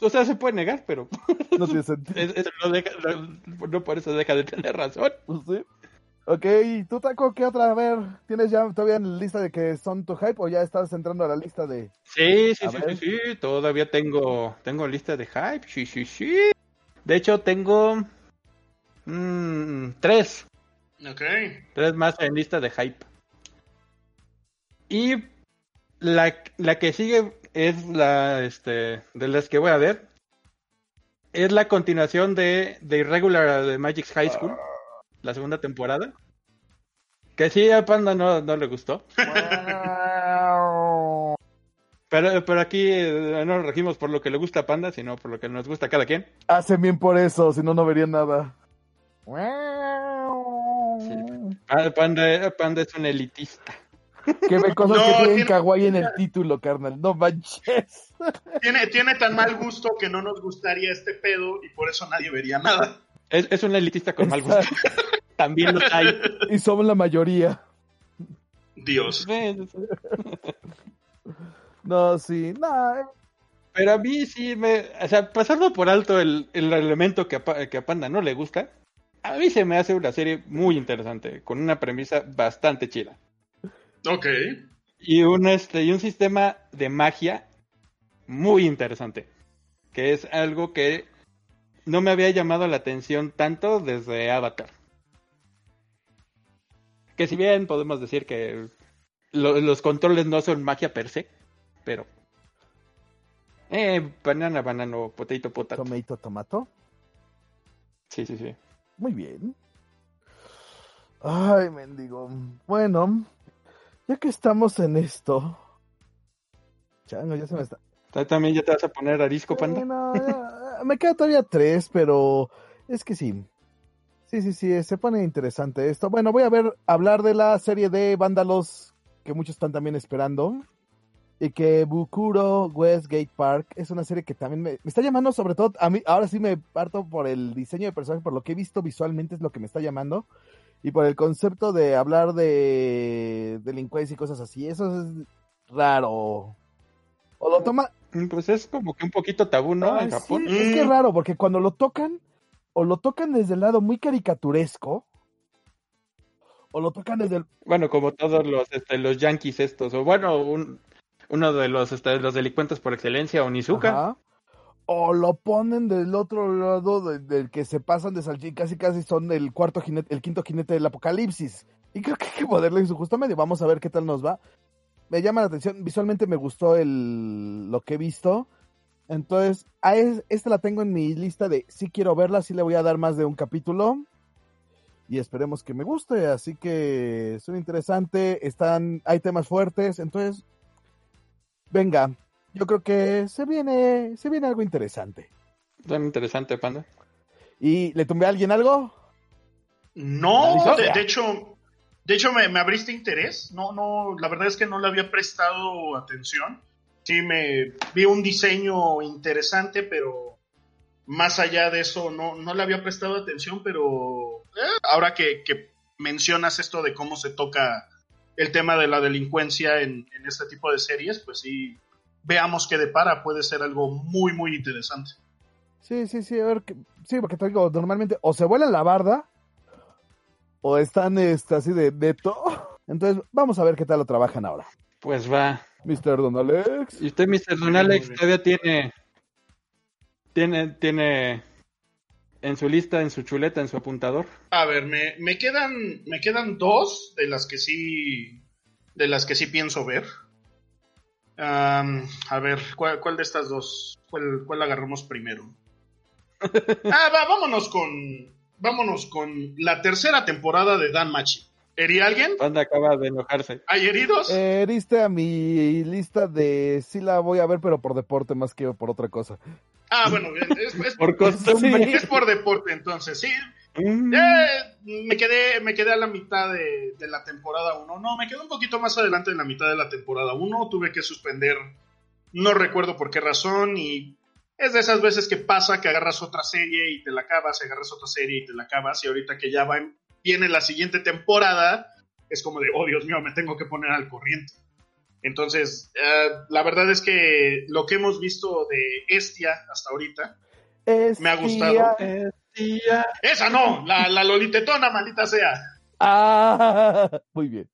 B: O sea, se puede negar, pero
D: No tiene sentido.
B: es- no, deja- no- no por eso deja de tener razón.
D: ¿Sí? Ok, ¿y tú, Taco, qué otra? A ver, ¿tienes ya todavía en la lista de que son tu hype o ya estás entrando a la lista de...
B: Sí, sí, sí, sí, sí, todavía tengo, tengo lista de hype, sí, sí, sí. De hecho, tengo mm, tres,
C: Ok.
B: tres más en lista de hype. Y la, la que sigue es la, este, de las que voy a ver. Es la continuación de, de Irregular de Magic's High School, la segunda temporada. Que sí, a Panda no, no le gustó. Pero, pero aquí eh, no nos regimos por lo que le gusta a Panda, sino por lo que nos gusta a cada quien.
D: Hacen bien por eso, si no, no verían nada.
B: Ah, Panda, Panda es un elitista.
D: Que ve cosas
C: No,
D: que tienen
C: tiene-
D: kawaii en el título, carnal. No manches.
C: Tiene, tiene tan mal gusto que no nos gustaría este pedo y por eso nadie vería nada.
B: Es, es un elitista con mal gusto. También los hay.
D: Y somos la mayoría.
C: Dios.
D: No, sí, no.
B: Pero a mí sí me. O sea, pasando por alto el, el elemento que a, que a Panda no le gusta, a mí se me hace una serie muy interesante, con una premisa bastante chida.
C: Ok.
B: Y un, este, y un sistema de magia muy interesante. Que es algo que no me había llamado la atención tanto desde Avatar. Que si bien podemos decir que lo- los controles no son magia per se, pero... Eh, banana, banano, potato, potato.
D: Tomato, tomato.
B: Sí, sí, sí.
D: Muy bien. Ay, mendigo. Bueno, ya que estamos en esto. Chango, ya se me está.
B: ¿Tú ¿También ya te vas a poner arisco, panda?
D: Sí, no, ya, me queda todavía tres, pero es que sí. Sí, sí, sí, se pone interesante esto. Bueno, voy a ver, hablar de la serie de Vándalos que muchos están también esperando. Y que Bukuro Westgate Park es una serie que también me, me está llamando, sobre todo, a mí, ahora sí me parto por el diseño de personaje, por lo que he visto visualmente es lo que me está llamando. Y por el concepto de hablar de delincuencia y cosas así. Eso es raro. O lo toma,
B: Pues es como que un poquito tabú, ¿no? En
D: sí,
B: Japón.
D: es que es
C: Mm.
D: raro, porque cuando lo tocan, o lo tocan desde el lado muy caricaturesco, o lo tocan desde el...
B: Bueno, como todos los, este, los yankees estos, o bueno, un- uno de los, este, los delincuentes por excelencia, Onizuka.
D: Ajá, o lo ponen del otro lado de- del que se pasan de salchín, casi casi son el cuarto jinete, el quinto jinete del apocalipsis. Y creo que hay que ponerle en su justo medio. Vamos a ver qué tal nos va. Me llama la atención, visualmente me gustó el lo que he visto. Entonces, a es- esta la tengo en mi lista de sí quiero verla, sí le voy a dar más de un capítulo. Y esperemos que me guste, así que es interesante, están, hay temas fuertes, entonces, venga, yo creo que se viene, se viene algo interesante.
B: Tan interesante, panda.
D: ¿Y le tumbé a alguien algo?
C: No, de hecho, de hecho me, abriste interés. No, no, la verdad es que no le había prestado atención. Sí, me vi un diseño interesante, pero más allá de eso no, no le había prestado atención, pero eh, ahora que, mencionas esto de cómo se toca el tema de la delincuencia en, en este tipo de series, pues sí, veamos qué depara, puede ser algo muy, muy interesante.
D: Sí, sí, sí, a ver, que- sí, porque te digo, normalmente o se vuelan la barda, o están este, así de neto. Entonces, vamos a ver qué tal lo trabajan ahora.
B: Pues va.
D: Mr. Don Alex.
B: Y usted, Mr. Don Alex, todavía tiene, tiene, tiene en su lista, en su chuleta, en su apuntador.
C: A ver, me, me quedan me quedan dos de las que sí de las que sí pienso ver. A ver, ¿cuál, cuál de estas dos? ¿Cuál, cuál agarramos primero? ah, va, vámonos con vámonos con la tercera temporada de Dan Machi. ¿Herí a alguien?
B: Panda acaba de enojarse.
C: ¿Hay heridos?
D: Eh, heriste a mi lista de sí la voy a ver, pero por deporte más que por otra cosa.
C: Ah, bueno, es, es-
B: Por costumbre.
C: es por deporte, entonces, sí.
B: Mm.
C: Eh, me quedé, me quedé a la mitad de, de la temporada 1. No, me quedé un poquito más adelante en la mitad de la temporada 1. Tuve que suspender, no recuerdo por qué razón, y es de esas veces que pasa que agarras otra serie y te la acabas, y agarras otra serie y te la acabas, y ahorita que ya va en- viene la siguiente temporada, es como de, oh Dios mío, me tengo que poner al corriente. Entonces, eh, la verdad es que lo que hemos visto de Estia hasta ahorita, Me ha gustado.
D: Estia-
C: esa no, la, la lolitetona, maldita sea.
D: Ah, muy bien.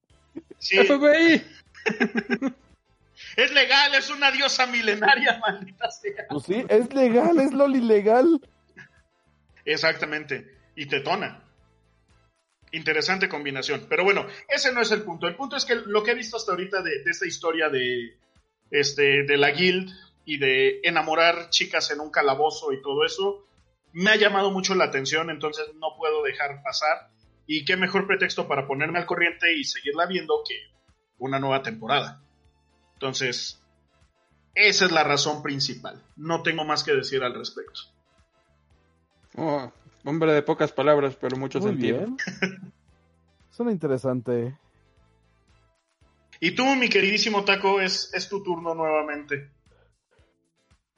C: Sí. Es legal, es una diosa milenaria, maldita sea.
D: Pues sí, es legal, es lo ilegal.
C: Exactamente. Y tetona. Interesante combinación. Pero bueno, ese no es el punto. El punto es que lo que he visto hasta ahorita de, de esta historia de, este, de la guild y de enamorar chicas en un calabozo y todo eso, me ha llamado mucho la atención, entonces no puedo dejar pasar. Y qué mejor pretexto para ponerme al corriente y seguirla viendo que una nueva temporada. Entonces, esa es la razón principal. No tengo más que decir al respecto.
B: Oh, hombre de pocas palabras, pero mucho
D: Muy
B: sentido.
D: bien. Suena interesante.
C: Y tú, mi queridísimo Taco, es, es tu turno nuevamente.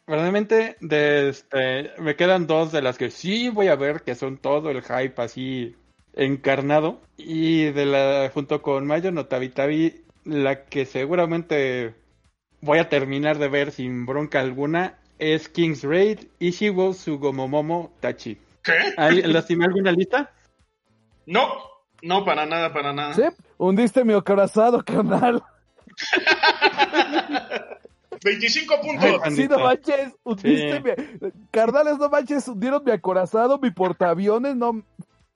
B: Verdaderamente, de este, me quedan dos de las que sí voy a ver, que son todo el hype así encarnado. Y de la, junto con Mayo no Tabi Tabi, la que seguramente voy a terminar de ver sin bronca alguna es King's Raid Ishigo Sugomomomo Tachi.
C: ¿Qué?
B: ¿Hay- ¿Lastimé alguna lista?
C: No, no, para nada, para nada.
D: Sí, hundiste mi acorazado, carnal.
C: 25
B: Ay,
C: puntos.
B: Pandita.
D: Sí, no manches, hundiste
B: Sí.
D: mi... Carnales, no manches, hundieron mi acorazado, mi portaaviones, no...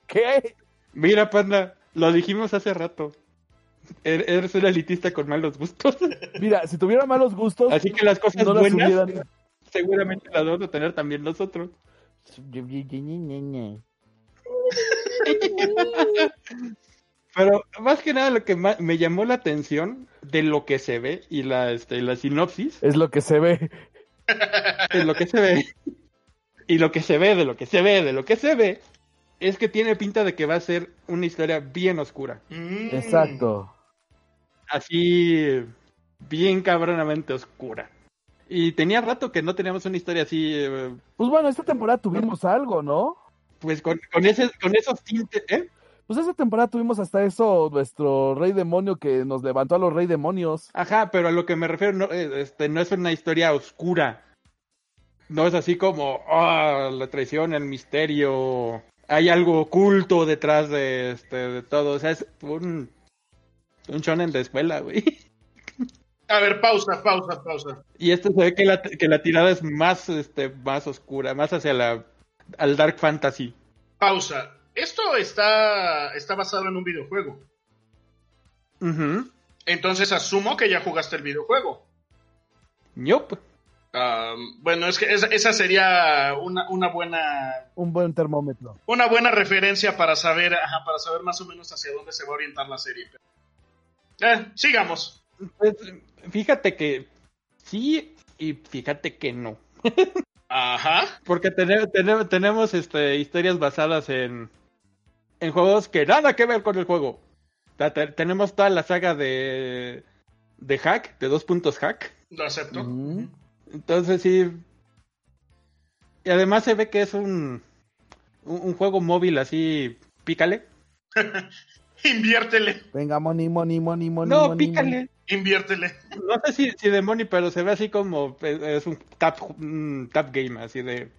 D: ¿Qué?
B: Mira, panda, lo dijimos hace rato. Er- Eres un elitista con malos gustos.
D: Mira, si tuviera malos gustos,
B: Así que las cosas
D: no las
B: buenas
D: hubieran...
B: seguramente las vamos a tener también nosotros. Pero más que nada lo que me llamó la atención de lo que se ve y la, este, la sinopsis
D: Es lo que se ve.
B: de lo que se ve y lo que se ve de lo que se ve de lo que se ve es que tiene pinta de que va a ser una historia bien oscura.
C: Mm.
D: Exacto.
B: Así bien cabronamente oscura. Y tenía rato que no teníamos una historia así, eh,
D: Pues bueno, esta temporada tuvimos algo, ¿no?
B: pues con, con, ese, con esos tintes, ¿eh?
D: Pues esta temporada tuvimos hasta eso, nuestro rey demonio que nos levantó a los rey demonios.
B: Ajá, pero a lo que me refiero no, eh, este, no es una historia oscura. No es así como, ah, la traición, el misterio. Hay algo oculto detrás de, este, de todo. O sea, es un, un shonen de escuela, güey.
C: A ver, pausa, pausa, pausa.
B: Y esto se ve que la, que la tirada es más, este, más oscura, más hacia la, al dark fantasy.
C: Pausa. Esto está, está basado en un videojuego.
B: Ujú.
C: Entonces asumo que ya jugaste el videojuego. Ah, bueno, es que esa, esa sería una, una buena
D: Un buen termómetro.
C: una buena referencia para saber, ajá, para saber más o menos hacia dónde se va a orientar la serie. Eh, sigamos.
B: Pues, fíjate que sí y fíjate que no.
C: Ajá.
B: Porque tenemos, tenemos, tenemos este, historias basadas en, en juegos que nada que ver con el juego. Tenemos toda la saga de, de hack, de dos puntos hack.
C: Lo acepto.
B: Entonces sí. Y además se ve que es un, un, un juego móvil así, pícale.
C: Inviértele,
D: Venga, money, money, money, money.
B: no,
D: money,
B: pícale.
C: inviértele.
B: No sé si, si de money, pero se ve así como eh, es un tap, un tap game, así de...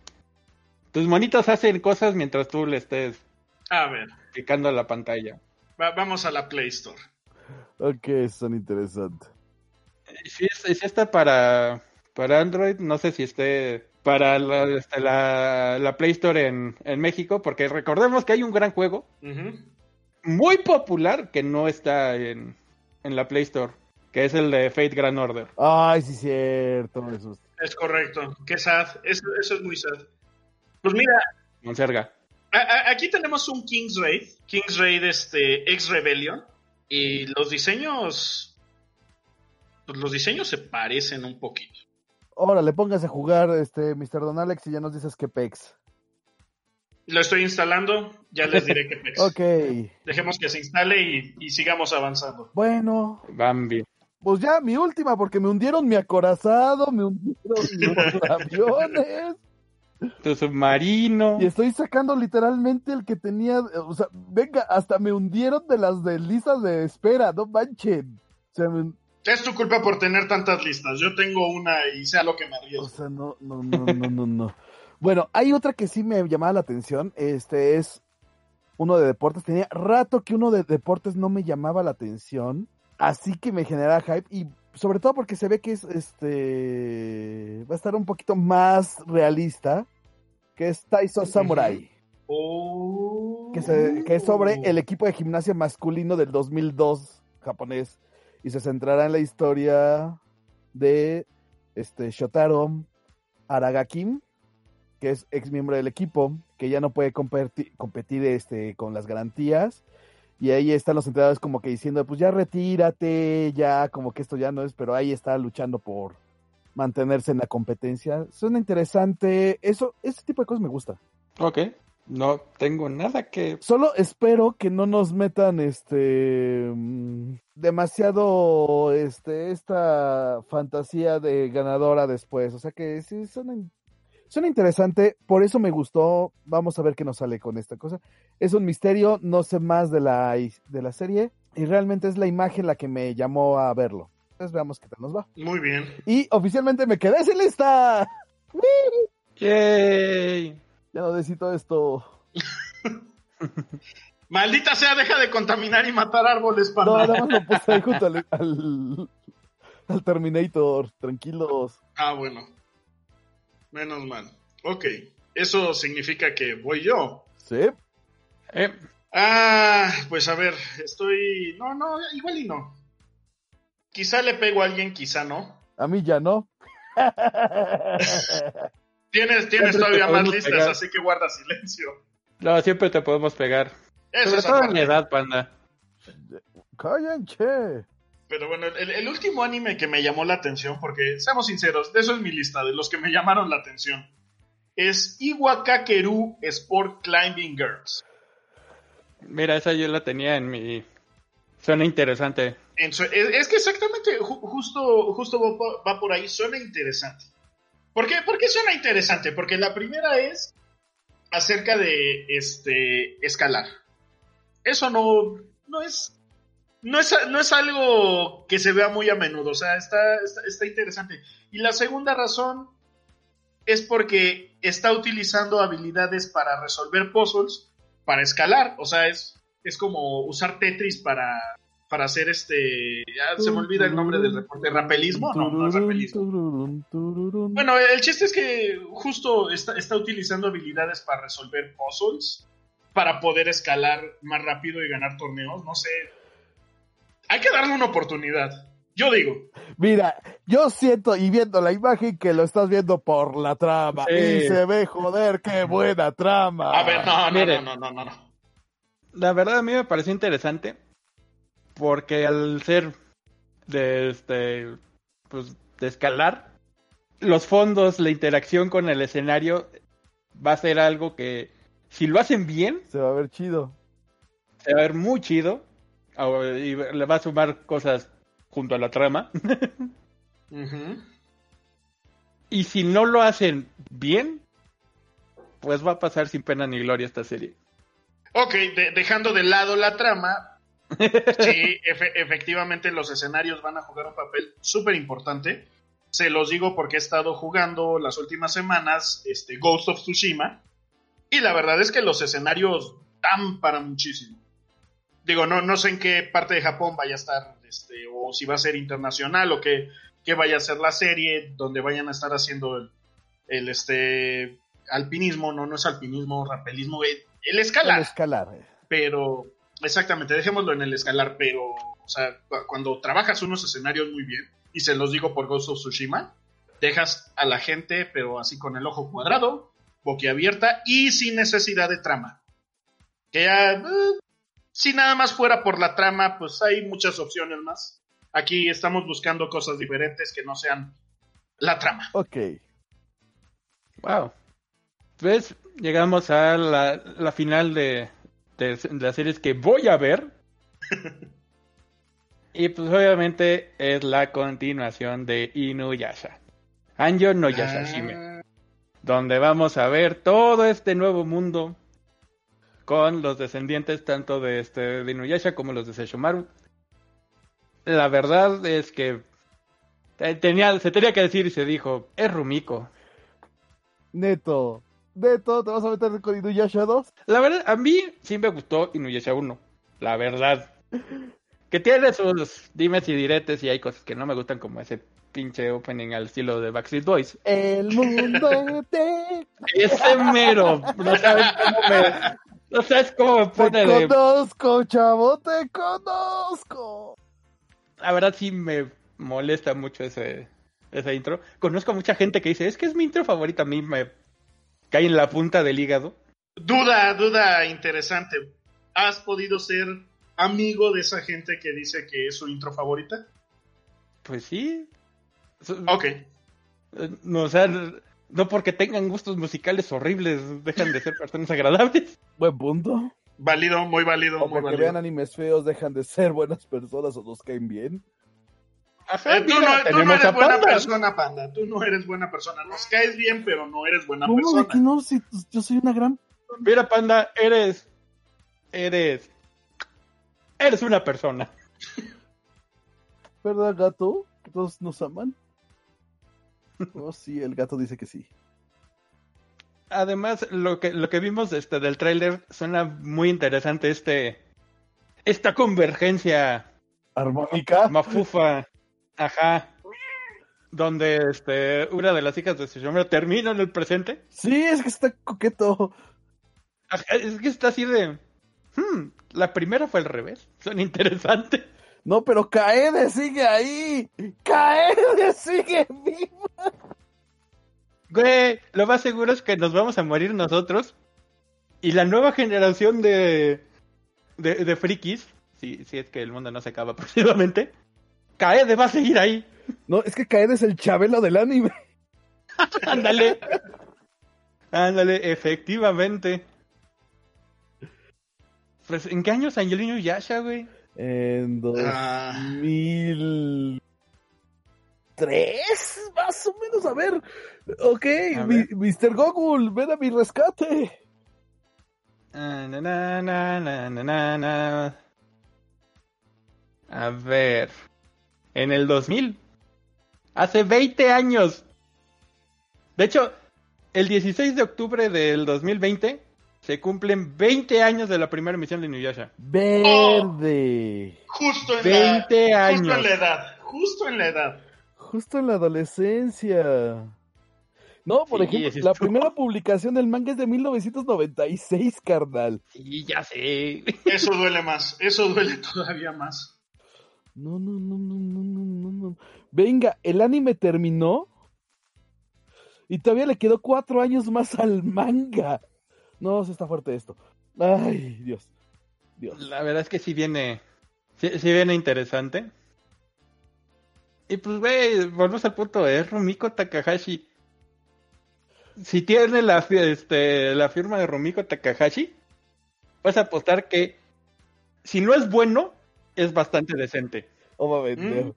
B: Tus monitos hacen cosas mientras tú le estés
C: A ver,
B: picando a la pantalla.
C: va- vamos a la Play Store.
D: Ok, son interesantes.
B: Si, es, si está para, para Android, no sé si esté para la, este, la, la Play Store en, en México, porque recordemos que hay un gran juego
C: Ujú.
B: Muy popular que no está en, en la Play Store, que es el de Fate Grand Order.
D: Ay, sí, cierto. Eso.
C: Es correcto. Qué sad. Eso, eso es muy sad. Pues mira,
B: Monserga.
C: Aquí tenemos un King's Raid, King's Raid este, ex Rebellion, y los diseños, pues los diseños se parecen un poquito.
D: Órale, póngase a jugar, este, Mr. Don Alex, y ya nos dices qué pex.
C: Lo estoy instalando, ya les diré qué pex.
D: Ok,
C: Dejemos que se instale y, y sigamos avanzando.
D: bueno,
B: Bambi.
D: pues ya mi última, porque me hundieron mi acorazado, me hundieron los aviones,
B: Tu submarino.
D: y estoy sacando literalmente el que tenía, o sea, venga, hasta me hundieron de las de listas de espera, no manchen. O sea, me-
C: Es tu culpa por tener tantas listas. Yo tengo una y sea lo que me
D: O
C: arriesgo.
D: sea, no, no, no, no, no, no. Bueno, hay otra que sí me llamaba la atención. Este es uno de deportes. Tenía rato que uno de deportes no me llamaba la atención. Así que me genera hype. Y sobre todo porque se ve que es este. Va a estar un poquito más realista. Que es Taiso Samurai.
C: Oh.
D: Que, se- que es sobre el equipo de gimnasia masculino del 2002 japonés. Y se centrará en la historia de este Shotaro Aragakim, que es ex miembro del equipo, que ya no puede competir, competir este, con las garantías. Y ahí están los entrenadores como que diciendo, pues ya retírate, ya como que esto ya no es, pero ahí está luchando por mantenerse en la competencia. Suena interesante. Eso, ese tipo de cosas me gusta.
B: Ok. No tengo nada que.
D: Solo espero que no nos metan este demasiado este esta fantasía de ganadora después. O sea que sí suena, suena interesante, por eso me gustó. Vamos a ver qué nos sale con esta cosa. Es un misterio, no sé más de la de la serie y realmente es la imagen la que me llamó a verlo. Entonces veamos qué tal nos va.
C: Muy bien.
D: Y oficialmente me quedé sin lista.
B: ¡Yay!
D: Ya no necesito esto.
C: Maldita sea, deja de contaminar y matar árboles,
D: No,
C: panda.
D: nada más lo puse ahí junto al, al, al Terminator. Tranquilos.
C: Ah, bueno. Menos mal. Ok. Eso significa que voy yo.
D: Sí.
B: Eh,
C: Ah, pues a ver, estoy. No, no, igual y no. Quizá le pego a alguien, quizá no.
D: A mí ya no.
C: Tienes, tienes todavía más listas,
B: pegar.
C: así que guarda silencio.
B: no, siempre te podemos pegar.
C: Eso
B: Sobre
C: es
B: todo en edad, panda.
D: Cállense.
C: Pero bueno, el, el último anime que me llamó la atención, porque seamos sinceros, de eso es mi lista, de los que me llamaron la atención, es Iwakakeru Sport Climbing Girls.
B: Mira, esa yo la tenía en mi. Suena interesante.
C: En su- es, que exactamente, ju- justo, justo va, por- va por ahí, suena interesante. ¿Por qué? ¿Por qué suena interesante? Porque la primera es acerca de este escalar. Eso no, no es. No es, no es algo que se vea muy a menudo, o sea, está, está, está interesante. Y la segunda razón es porque está utilizando habilidades para resolver puzzles, para escalar, o sea, es, es como usar Tetris para, para hacer este... Ya se me olvida el nombre del deporte, ¿rapelismo? No, no es rapelismo. Bueno, el chiste es que justo está, está utilizando habilidades para resolver puzzles, para poder escalar más rápido y ganar torneos, no sé. Hay que darle una oportunidad. Yo digo,
D: Mira, yo siento y viendo la imagen que lo estás viendo por la trama.
B: Sí.
D: Y se ve, joder, qué buena trama.
C: a ver, no, no,
B: mire.
C: no, no, no, no.
B: La verdad a mí me pareció interesante porque al ser de este pues de escalar los fondos, la interacción con el escenario va a ser algo que si lo hacen bien
D: Se va a ver chido.
B: se va a ver muy chido y le va a sumar cosas junto a la trama y si no lo hacen bien pues va a pasar sin pena ni gloria esta serie.
C: Ok, de- dejando de lado la trama, sí, efe- efectivamente los escenarios van a jugar un papel súper importante. Se los digo porque he estado jugando las últimas semanas este, Ghost of Tsushima y la verdad es que los escenarios dan para muchísimo. Digo, no, no sé en qué parte de Japón vaya a estar, este, o si va a ser internacional, o qué, qué vaya a ser la serie, donde vayan a estar haciendo el, el, este, alpinismo, no, no es alpinismo, rapelismo, el, el escalar
D: El escalar. eh.
C: pero exactamente, dejémoslo en el escalar, pero o sea, cu- cuando trabajas unos escenarios muy bien, y se los digo por Ghost of Tsushima, dejas a la gente, pero así con el ojo cuadrado, boquiabierta y sin necesidad de trama. Que ya, eh, si nada más fuera por la trama, pues hay muchas opciones más. Aquí estamos buscando cosas diferentes que no sean la trama.
D: Ok.
B: Wow. Pues llegamos a la, la final de, de, de las series que voy a ver. y pues obviamente es la continuación de Inuyasha. Anjo no Yashashime.
C: Ah,
B: Donde vamos a ver todo este nuevo mundo con los descendientes tanto de este de Inuyasha como los de Sesshomaru. La verdad es que eh, tenía, se tenía que decir y se dijo, es Rumiko.
D: Neto. Neto, ¿te vas a meter con Inuyasha 2?
B: La verdad, a mí sí me gustó Inuyasha 1. La verdad. Que tiene sus dimes y diretes y hay cosas que no me gustan como ese pinche opening al estilo de Backstreet Boys.
D: El mundo de...
B: Ese mero. No sabes cómo me... No sabes cómo me pone
D: Te
B: de...
D: conozco, chavo, te conozco.
B: La verdad sí me molesta mucho ese, ese intro. Conozco a mucha gente que dice, es que es mi intro favorita. A mí me cae en la punta del hígado.
C: Duda, duda interesante. ¿Has podido ser amigo de esa gente que dice que es su intro favorita?
B: Pues sí.
C: Ok.
B: Eh, No, o sea, no porque tengan gustos musicales horribles dejan de ser personas agradables.
D: Buen punto.
C: Válido, muy válido,
D: O
C: muy
D: porque vean animes feos dejan de ser buenas personas o nos caen bien.
B: Ajá,
C: Eh, tú,
B: mira,
C: no, tú no eres buena
B: Panda.
C: persona, panda. Tú no eres buena persona. Nos caes bien, pero no eres buena
D: No, de
C: persona.
D: que no, si yo soy una gran...
B: Mira, Panda, eres. Eres. Eres una persona.
D: ¿Verdad, gato? ¿Que todos nos aman? Oh, sí, el gato dice que sí.
B: Además, lo que, lo que vimos este, del tráiler suena muy interesante. Este. Esta convergencia
D: ¿Armónica?
B: mafufa. Ajá. Donde este, una de las hijas de Tsushima termina en el presente.
D: Sí, es que está coqueto.
B: Ajá, Es que está así de. Hmm, la primera fue al revés. Son interesantes.
D: No, pero Kaede sigue ahí. Kaede sigue viva.
B: Güey, lo más seguro es que nos vamos a morir nosotros. Y la nueva generación de. de, de frikis. Si, si es que el mundo no se acaba próximamente. Kaede va a seguir ahí.
D: No, es que Kaede es el chabelo del anime.
B: Ándale. Ándale, efectivamente. Pues, ¿en qué años Angelino Yasha, güey?
D: En
C: Ah.
D: 2003, más o menos. A ver. Ok,
B: A
D: mi-
B: ver.
D: Mr. Gogul, ven a mi rescate.
B: Ah, na, na, na, na, na, na, na. A ver. En el 2000. Hace 20 años. De hecho, el 16 de octubre del 2020 se cumplen 20 años de la primera emisión de Inuyasha.
D: Verde.
C: Justo en
B: 20
C: la,
B: años.
C: Justo en la edad. Justo en la edad.
D: Justo en la adolescencia. No, por
B: Sí,
D: ejemplo, la primera publicación del manga es de 1996, carnal.
B: Sí, ya sé.
C: Eso duele más. Eso duele todavía más.
D: No, no, no, no, no, no, no, no. Venga, el anime terminó. Y todavía le quedó cuatro años más al manga. No, se está fuerte esto. Ay, Dios. Dios.
B: La verdad es que sí viene. Sí, sí viene interesante. Y pues, güey, volvemos al punto. Es Rumiko Takahashi. Si tiene la, este, la firma de Rumiko Takahashi, vas a apostar que si no es bueno, es bastante decente.
D: Oh, vender.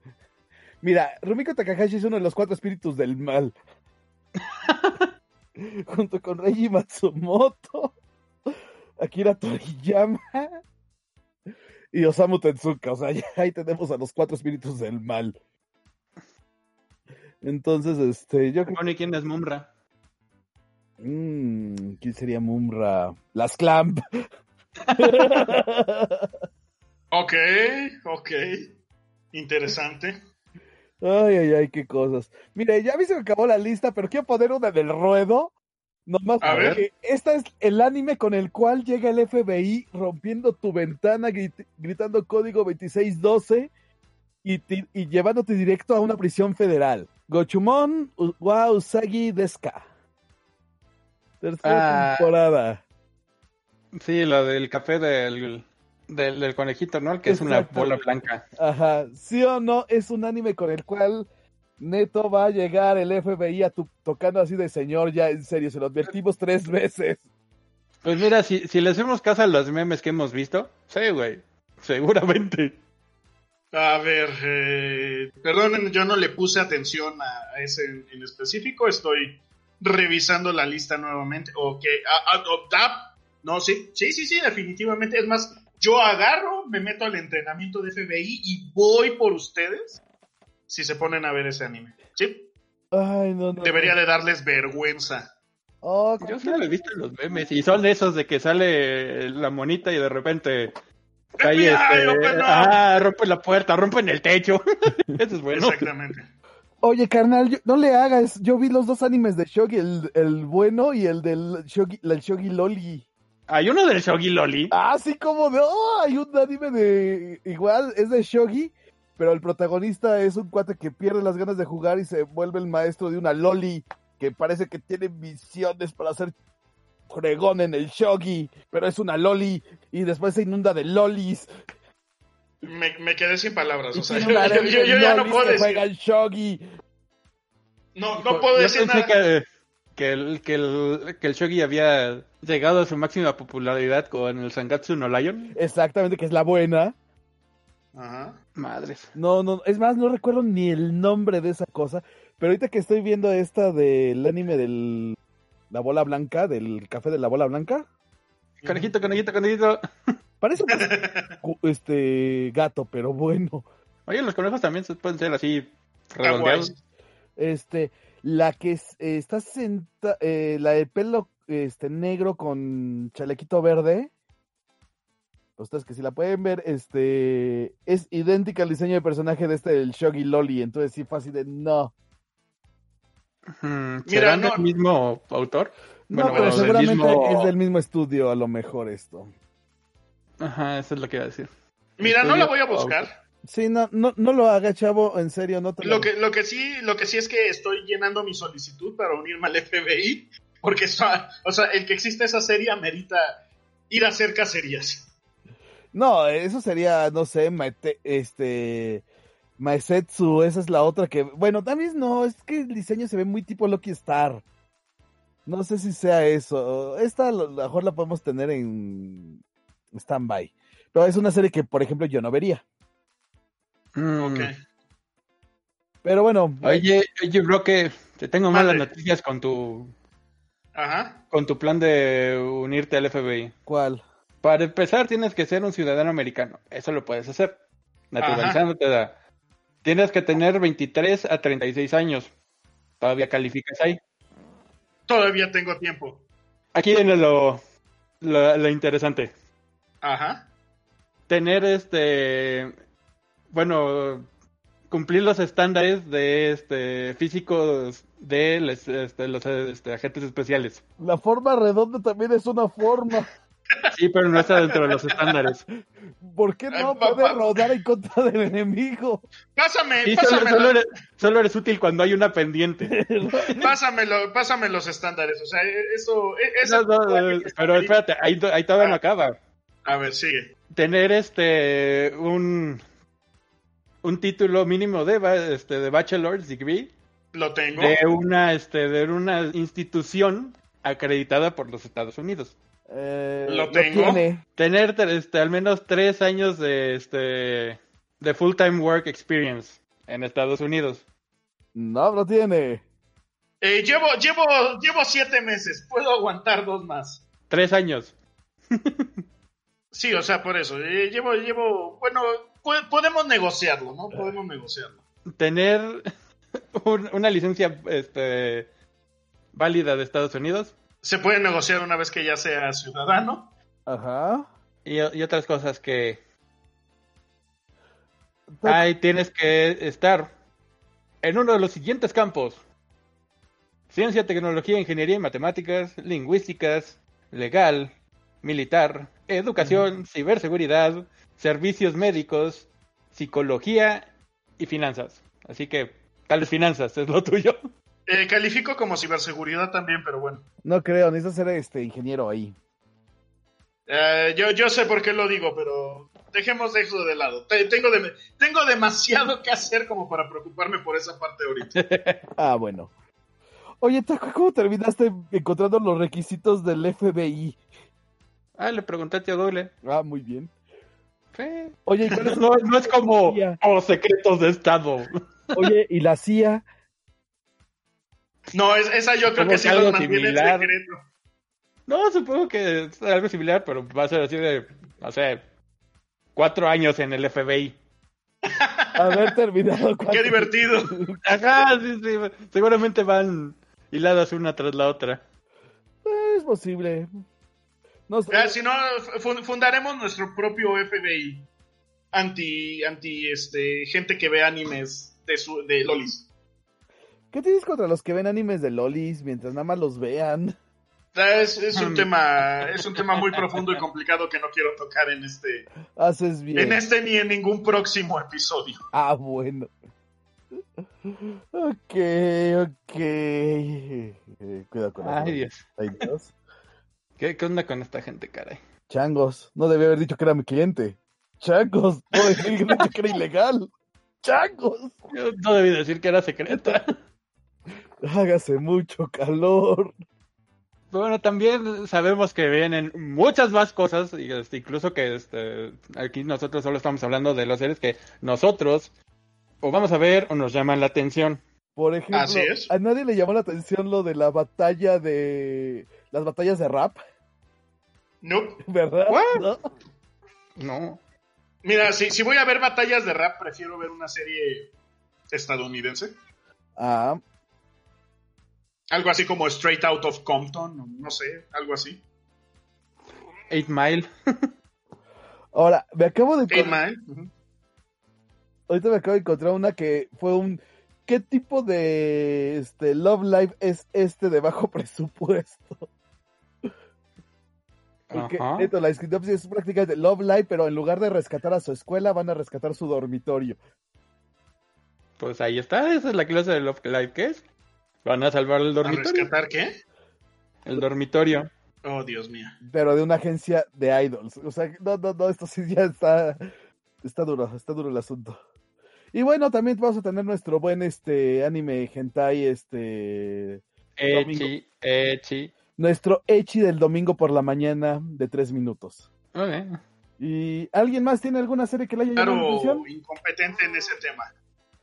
D: Mira, Rumiko Takahashi es uno de los cuatro espíritus del mal. Junto con Reiji Matsumoto, Akira Toriyama y Osamu Tezuka. O sea, ya ahí tenemos a los cuatro espíritus del mal. Entonces, este, yo creo
B: Bueno, ¿y quién es Mumra?
D: Mm, ¿Quién sería Mumra? Las Clamp.
C: Ok, ok. Interesante.
D: Ay, ay, ay, qué cosas. Mire, ya a mí se me acabó la lista, pero quiero poner una del ruedo. Nomás
C: A ver.
D: porque esta es el anime con el cual llega el FBI rompiendo tu ventana, grit- gritando código 2612 y, y llevándote directo a una prisión federal. Gochumon wa Usagi Deska. Tercera
B: Ah.
D: temporada.
B: Sí, lo del café del, del, del conejito, ¿no? El que es una bola blanca.
D: Ajá. ¿Sí o no? Es un anime con el cual neto va a llegar el FBI a tu- tocando así de señor, ya en serio, se lo advertimos tres veces.
B: Pues mira, si, si le hacemos caso a los memes que hemos visto, sí, güey, seguramente.
C: A ver, eh, perdonen, yo no le puse atención a, a ese en, en específico. Estoy revisando la lista nuevamente. Ok, ah, oh, ah, no, sí, sí, sí, sí, definitivamente. Es más, yo agarro, me meto al entrenamiento de FBI y voy por ustedes si se ponen a ver ese anime. Sí,
D: Ay, no, no.
C: debería de darles vergüenza.
D: Oh,
B: Yo sí lo he visto en los memes y son de esos de que sale la monita y de repente cae
C: FBI,
B: este, ah, rompe la puerta, rompen el techo. Eso es bueno.
C: Exactamente.
D: Oye, carnal, yo- no le hagas. Yo vi los dos animes de Shogi, el, el bueno y el del Shogi, el Shogi Loli.
B: Hay uno del Shogi Loli.
D: Ah, sí, como de. Oh, hay un anime de. Igual, es de Shogi, pero el protagonista es un cuate que pierde las ganas de jugar y se vuelve el maestro de una Loli que parece que tiene visiones para hacer fregón en el Shogi, pero es una Loli y después se inunda de Lolis.
C: Me, me quedé sin palabras. O sea, yo, ya no puedo decir.
D: juegan Shogi.
C: No, no puedo
B: Yo
C: decir nada.
B: que, que, el, que, el, que el Shogi había llegado a su máxima popularidad con el Sangatsu no Lion.
D: Exactamente, que es la buena.
C: Ajá.
B: Madres.
D: No, no, es más, no recuerdo ni el nombre de esa cosa. Pero ahorita que estoy viendo esta del anime del la bola blanca, del café de la bola blanca,
B: Conejito, conejito, conejito.
D: parece cu- este gato, pero bueno.
B: Oye, los conejos también se pueden ser así redondeados.
D: Este, la que es- eh, está senta, eh, la de pelo este negro con chalequito verde. Ustedes que si la pueden ver, este es idéntica al diseño de personaje de este del Shogi Loli, entonces sí fue así de no.
B: Hmm,
C: Mira,
B: ¿Serán
C: no-
B: del mismo autor?
D: No,
B: Bueno,
D: pero seguramente
B: mismo-
D: es del mismo estudio a lo mejor esto.
B: Ajá, eso es lo que iba a decir.
C: Mira, no la voy a buscar.
D: Sí, no, no, no lo haga, chavo, en serio, no te
C: Lo que, lo que sí, lo que sí es que estoy llenando mi solicitud para unirme al FBI, porque o sea, el que exista esa serie amerita ir a hacer cacerías.
D: No, eso sería, no sé, este Maesetsu, esa es la otra que, bueno, también no, es que el diseño se ve muy tipo Lucky Star. No sé si sea eso. Esta a lo mejor la podemos tener en standby. Pero es una serie que, por ejemplo, yo no vería.
B: Mm.
C: Ok.
D: Pero bueno,
B: Oye, oye, Broque, te tengo malas
C: Madre.
B: noticias con tu,
C: Ajá.
B: con tu plan de unirte al FBI.
D: ¿cuál?
B: Para empezar, tienes que ser un ciudadano americano. Eso lo puedes hacer. Naturalizándote de edad. Tienes que tener 23 a 36 años. Todavía calificas ahí.
C: Todavía tengo tiempo.
B: Aquí viene lo, lo, lo interesante.
C: Ajá.
B: Tener este. Bueno, cumplir los estándares de este físicos de les- este, los este, agentes especiales.
D: La forma redonda también es una forma.
B: Sí, pero no está dentro de los estándares.
D: ¿Por qué no
C: Ay, papá.
D: puede rodar en contra del enemigo?
C: Pásame,
B: Y solo,
C: pásame,
B: solo eres, solo eres útil cuando hay una pendiente.
C: pásamelo- pásame los estándares. O sea, eso, e- esa-
B: No, no, no, pero espérate, ahí, ahí todavía no acaba.
C: A ver, sigue.
B: Tener este un un título mínimo de este de bachelor's degree
C: Lo tengo.
B: de una este de una institución acreditada por los Estados Unidos.
D: Eh,
C: Lo tengo.
D: tiene.
B: Tener este al menos tres años de este de full time work experience en Estados Unidos.
D: No, lo tiene.
C: Eh, llevo, llevo, llevo siete meses. Puedo aguantar dos más.
B: Tres años.
C: Sí, o sea, por eso. eh, llevo, llevo. Bueno, podemos negociarlo, ¿no? Podemos negociarlo.
B: Tener un- una licencia este válida de Estados Unidos
C: Se puede negociar una vez que ya sea ciudadano.
D: Ajá.
B: y, y otras cosas que Ahí tienes que estar en uno de los siguientes campos. Ciencia, tecnología, ingeniería y matemáticas, lingüísticas, legal, militar, educación, ciberseguridad, servicios médicos, psicología y finanzas. Así que, tal vez finanzas es lo tuyo.
C: Eh, califico como ciberseguridad también, pero bueno.
D: No creo, necesitas ser este ingeniero ahí.
C: Eh, yo, yo sé por qué lo digo, pero dejemos eso de lado. Te- tengo, de- tengo demasiado que hacer como para preocuparme por esa parte ahorita.
D: Ah, bueno. Oye, Taco, ¿cómo terminaste encontrando los requisitos del FBI?
B: Ah, le pregunté a tío Google.
D: Ah, muy bien.
B: Sí.
D: Oye, ¿y cuál es-
B: No, no es como oh, secretos de Estado.
D: Oye, ¿y la CIA?
C: No, es- esa yo creo que sí los
B: algo
C: mantiene secreto.
B: No, supongo que es algo similar, pero va a ser así de, no sé, cuatro años en el FBI.
D: Haber terminado.
C: Qué
D: cuatro-
C: divertido.
B: Ajá, sí, sí. Seguramente van hiladas una tras la otra.
D: Es posible. No sé.
C: Ah, si no, fu- fundaremos nuestro propio FBI. Anti, anti, este, gente que ve animes de, su, de lolis.
D: ¿Qué tienes contra los que ven animes de lolis mientras nada más los vean?
C: Ah, Es, es un
B: Hmm.
C: tema, es un tema muy profundo y complicado que no quiero tocar en este,
D: Haces bien.
C: en este ni en ningún próximo episodio.
D: Ah, bueno. Ok, ok. Eh, cuidado con
B: Ay. Dios.
D: Ay, Dios.
B: ¿Qué, qué onda con esta gente, caray?
D: Changos. No debía haber dicho que era mi cliente. Changos. No haber dicho que era ilegal. Changos.
B: Yo no debí decir que era secreta.
D: Hágase mucho calor.
B: Bueno, también sabemos que vienen muchas más cosas, y este, incluso que este, aquí nosotros solo estamos hablando de las series que nosotros o vamos a ver o nos llaman la atención.
D: Por ejemplo,
C: Así es.
D: a nadie le llamó la atención lo de la batalla de. Las batallas de rap,
C: Nope.
D: ¿verdad?
B: What?
D: ¿No?
B: No.
C: Mira, si, si voy a ver batallas de rap, prefiero ver una serie estadounidense.
D: Ah,
C: Algo así como Straight Out of Compton, no sé, algo así.
B: Eight Mile.
D: ahora, me acabo de.
C: Eight Mile.
D: Ahorita me acabo de encontrar una que fue un. ¿Qué tipo de este Love Live es este de bajo presupuesto? Porque neto, la sinopsis es prácticamente Love Live, pero en lugar de rescatar a su escuela, van a rescatar su dormitorio.
B: Pues ahí está, esa es la clase de Love Live que es. Van a salvar el
C: ¿A
B: dormitorio.
C: rescatar qué?
B: El dormitorio.
C: Oh, Dios mío.
D: Pero de una agencia de idols. O sea, no, no, no, esto sí ya está. Está duro, está duro el asunto. Y bueno, también vamos a tener nuestro buen este anime hentai, este. Domingo.
B: Echi, Echi.
D: Nuestro Echi del domingo por la mañana de tres minutos.
B: Ok.
D: ¿Y alguien más tiene alguna serie que le haya llamado la
C: Claro,
D: atención?
C: incompetente en ese tema.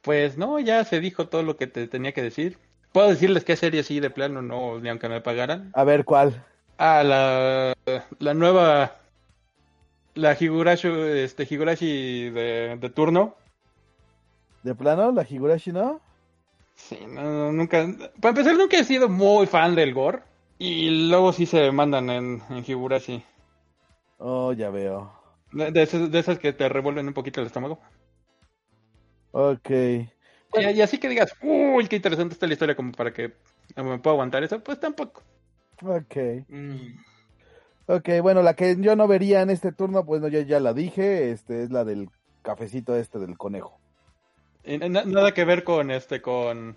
B: Pues no, ya se dijo todo lo que te tenía que decir. Puedo decirles qué serie sí de plano no, ni aunque me pagaran.
D: A ver, ¿cuál?
B: Ah, la, la nueva. La Higurashi, este, Higurashi de, de turno.
D: ¿De plano? ¿La Higurashi no?
B: Sí, no, nunca. Para empezar, nunca he sido muy fan del gore. Y luego sí se mandan en, en Higurashi.
D: Oh, ya veo.
B: De, de esas, de esas que te revuelven un poquito el estómago.
D: Ok.
B: Y, y así que digas, uy, qué interesante está la historia como para que me puedo aguantar eso, pues tampoco.
D: Ok.
C: Mm.
D: Ok, bueno, la que yo no vería en este turno, pues no, yo ya la dije, este es la del cafecito este del conejo.
B: Y na- nada que ver con este, con,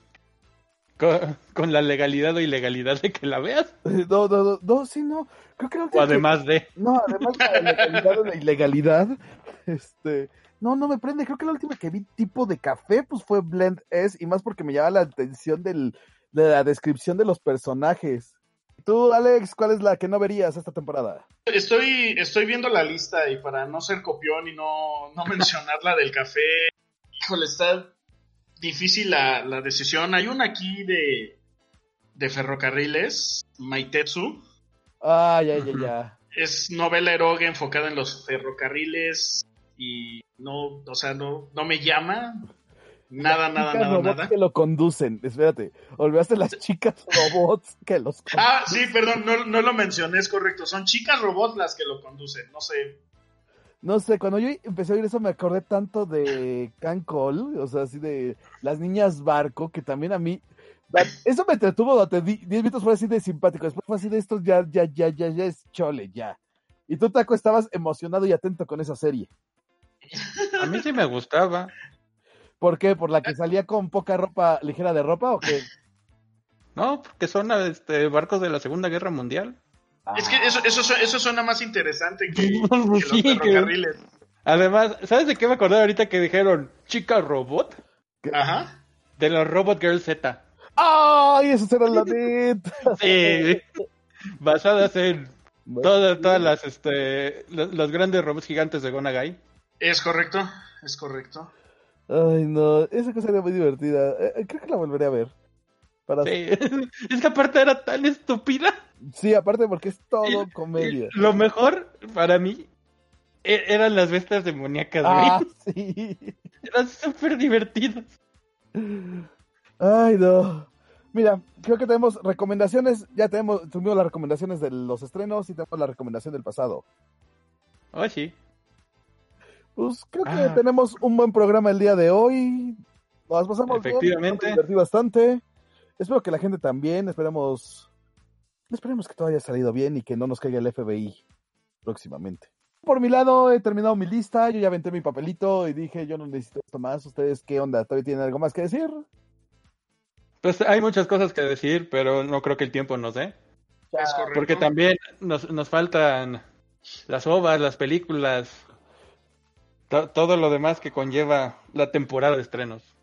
B: con, con la legalidad o ilegalidad de que la veas.
D: No, no, no, no, sí, no. Creo que la
B: O
D: que-
B: además de.
D: No, además de la legalidad o la ilegalidad, este, no, no me prende. Creo que la última que vi tipo de café, pues fue Blend S, y más porque me llama la atención del, de la descripción de los personajes. Tú, Alex, ¿cuál es la que no verías esta temporada?
C: Estoy, estoy viendo la lista y para no ser copión y no, no mencionar la del café, híjole, está difícil la, la decisión. Hay una aquí de, de ferrocarriles, Maitetsu.
D: Ah, ya, ya, ya.
C: Es novela eroge enfocada en los ferrocarriles y no, o sea, no, no me llama. Nada, nada, nada,
D: robots
C: nada.
D: que lo conducen. Espérate, olvidaste las chicas robots que los conducen.
C: Ah, sí, perdón, no, no lo mencioné, es correcto. Son chicas robots las que lo conducen, no sé.
D: No sé, cuando yo empecé a oír eso me acordé tanto de Can Cole, o sea, así de las niñas barco, que también a mí, eso me entretuvo durante 10 minutos, fue así de simpático, después fue así de esto, ya, ya, ya, ya, ya es chole, ya. Y tú, Taco, estabas emocionado y atento con esa serie.
B: A mí sí me gustaba.
D: ¿Por qué? ¿Por la que salía con poca ropa, ligera de ropa o qué?
B: No, porque son este, barcos de la Segunda Guerra Mundial.
C: Es que eso, eso, su- eso suena más interesante que, que
B: Pues
C: los ferrocarriles.
B: Además, ¿sabes de qué me acordé ahorita que dijeron chica robot?
C: Ajá.
B: De la Robot Girl Z.
D: ¡Ay, eso será la neta!
B: Sí. Basadas en todas, todas las, este, los, los grandes robots gigantes de Gonagai.
C: Es correcto, es correcto.
D: Ay, no, esa cosa era muy divertida. Eh, eh, creo que la volveré a ver. Para... Sí.
B: Sí. Es que aparte era tan estúpida.
D: aparte porque es todo
B: Y-
D: comedia.
B: y Lo mejor para mí e- eran las bestias demoníacas, güey.
D: Ah, sí.
B: Eran súper divertidas.
D: Ay, no. Mira, creo que tenemos recomendaciones. Ya tenemos, tuvimos las recomendaciones de los estrenos y tenemos la recomendación del pasado.
B: Oh, sí.
D: Pues creo que
B: Ah.
D: tenemos un buen programa el día de hoy. Nos pasamos bien,
B: Efectivamente.
D: me divertí bastante. Espero que la gente también. Esperemos, esperemos que todo haya salido bien y que no nos caiga el FBI próximamente. Por mi lado, he terminado mi lista. Yo ya aventé mi papelito y dije, yo no necesito esto más. ¿Ustedes qué onda? ¿Todavía tienen algo más que decir?
B: Pues hay muchas cosas que decir, pero no creo que el tiempo nos dé. Porque también nos, nos faltan las ovas, las películas, to- todo lo demás que conlleva la temporada de estrenos.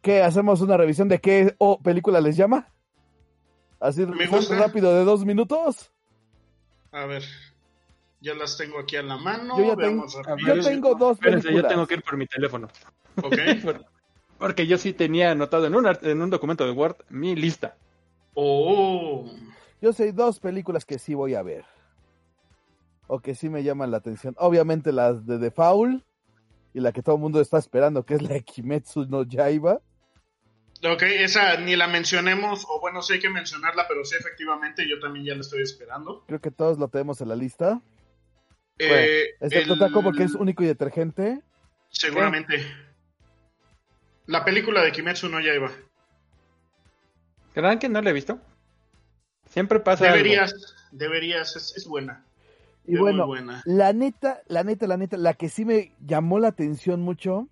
D: ¿Qué? ¿Hacemos una revisión de qué o película les llama? Así
C: Me gusta.
D: rápido de dos minutos.
C: A ver, ya las tengo aquí a la mano.
D: Yo ya tengo-
C: rápido.
D: yo tengo dos
B: Espérense, yo
D: películas.
B: tengo que ir por mi teléfono.
C: Ok.
B: Porque yo sí tenía anotado en un, en un documento de Word mi lista.
C: Oh.
D: Yo sé dos películas que sí voy a ver. O que sí me llaman la atención. Obviamente las de The Foul. Y la que todo el mundo está esperando, que es la de Kimetsu no Yaiba.
C: Ok, esa ni la mencionemos, o bueno, sí hay que mencionarla, pero sí, efectivamente, yo también ya la estoy esperando.
D: Creo que todos lo tenemos en la lista.
C: Eh,
D: Excepto
C: el-
D: Taco porque es único y detergente.
C: Seguramente. La película de Kimetsu no Yaiba.
B: ¿Crean que no la he visto? Siempre pasa algo.
C: Deberías, deberías, es, es buena.
D: Y bueno, la neta, la neta, la neta, la que sí me llamó la atención mucho.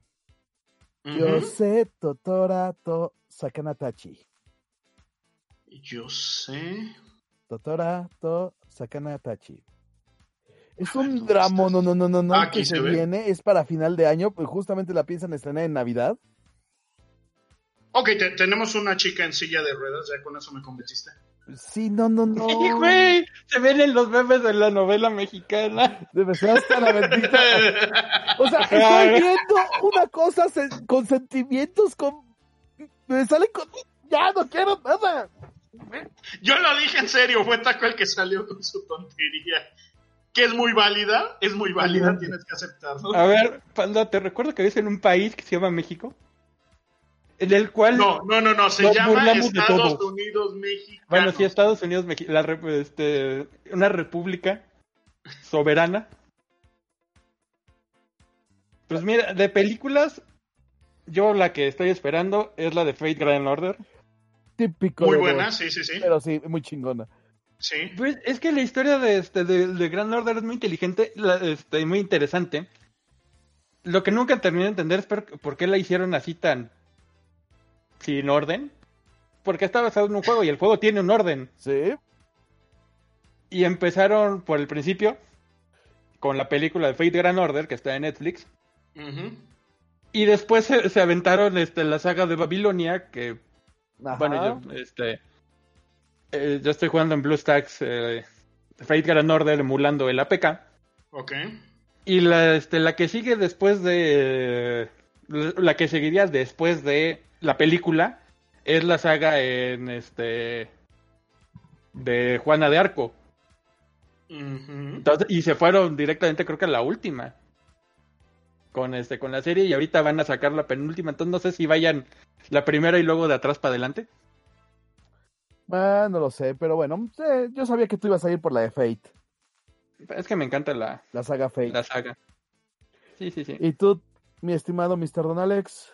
D: Yo sé Totora to Sakanatachi.
C: Yo sé.
D: Totora to Sakanatachi. Es un
C: ¿dónde
D: drama,
C: estás?
D: no, no, no, no, no,
C: Ah, aquí
D: que se, viene, es para final de año, pues justamente la piensan estrenar en Navidad.
C: Ok, te- tenemos una chica en silla de ruedas, ya con eso me convenciste.
D: Sí, no, no, no.
B: Sí, güey, se ven en los memes de la novela mexicana.
D: Debe ser hasta la bendita. O sea, estoy viendo una cosa se- con sentimientos, con. Me sale con. Ya no quiero nada.
C: Yo lo dije en serio, fue Taco el que salió con su tontería. Que es muy válida, es muy válida, tienes que aceptarlo.
B: A ver, Panda, te recuerdo que vives en un país que se llama México. En el cual.
C: No, no, no, no, se llama Estados. Unidos México.
B: Bueno, sí, Estados Unidos, rep- este, una república soberana. Pues mira, de películas, yo la que estoy esperando es la de Fate Grand Order.
D: Típico.
C: Muy buena, sí, sí, sí.
D: Pero sí, muy chingona.
C: Sí.
B: Pues es que la historia de este de, de Grand Order es muy inteligente, la- este, muy interesante. Lo que nunca terminé de entender es por, por qué la hicieron así tan sin orden. Porque está basado en un juego y el juego tiene un orden.
D: Sí.
B: Y empezaron por el principio con la película de Fate Grand Order que está en Netflix. Y después se, se aventaron este, la saga de Babilonia que
D: Ajá.
B: Bueno, yo, este, eh, yo estoy jugando en BlueStacks eh, Fate Grand Order emulando el APK.
C: Ok.
B: Y la, este, la que sigue después de... La que seguiría después de la película es la saga en este... De Juana de Arco. Entonces, y se fueron directamente creo que a la última. Con este, con la serie y ahorita van a sacar la penúltima. Entonces no sé si vayan la primera y luego de atrás para adelante.
D: Ah, no lo sé, pero bueno. yo sabía que tú ibas a ir por la de Fate.
B: Es que me encanta la,
D: La saga Fate.
B: la saga. Sí, sí, sí.
D: Y tú, mi estimado Mr. Don Alex.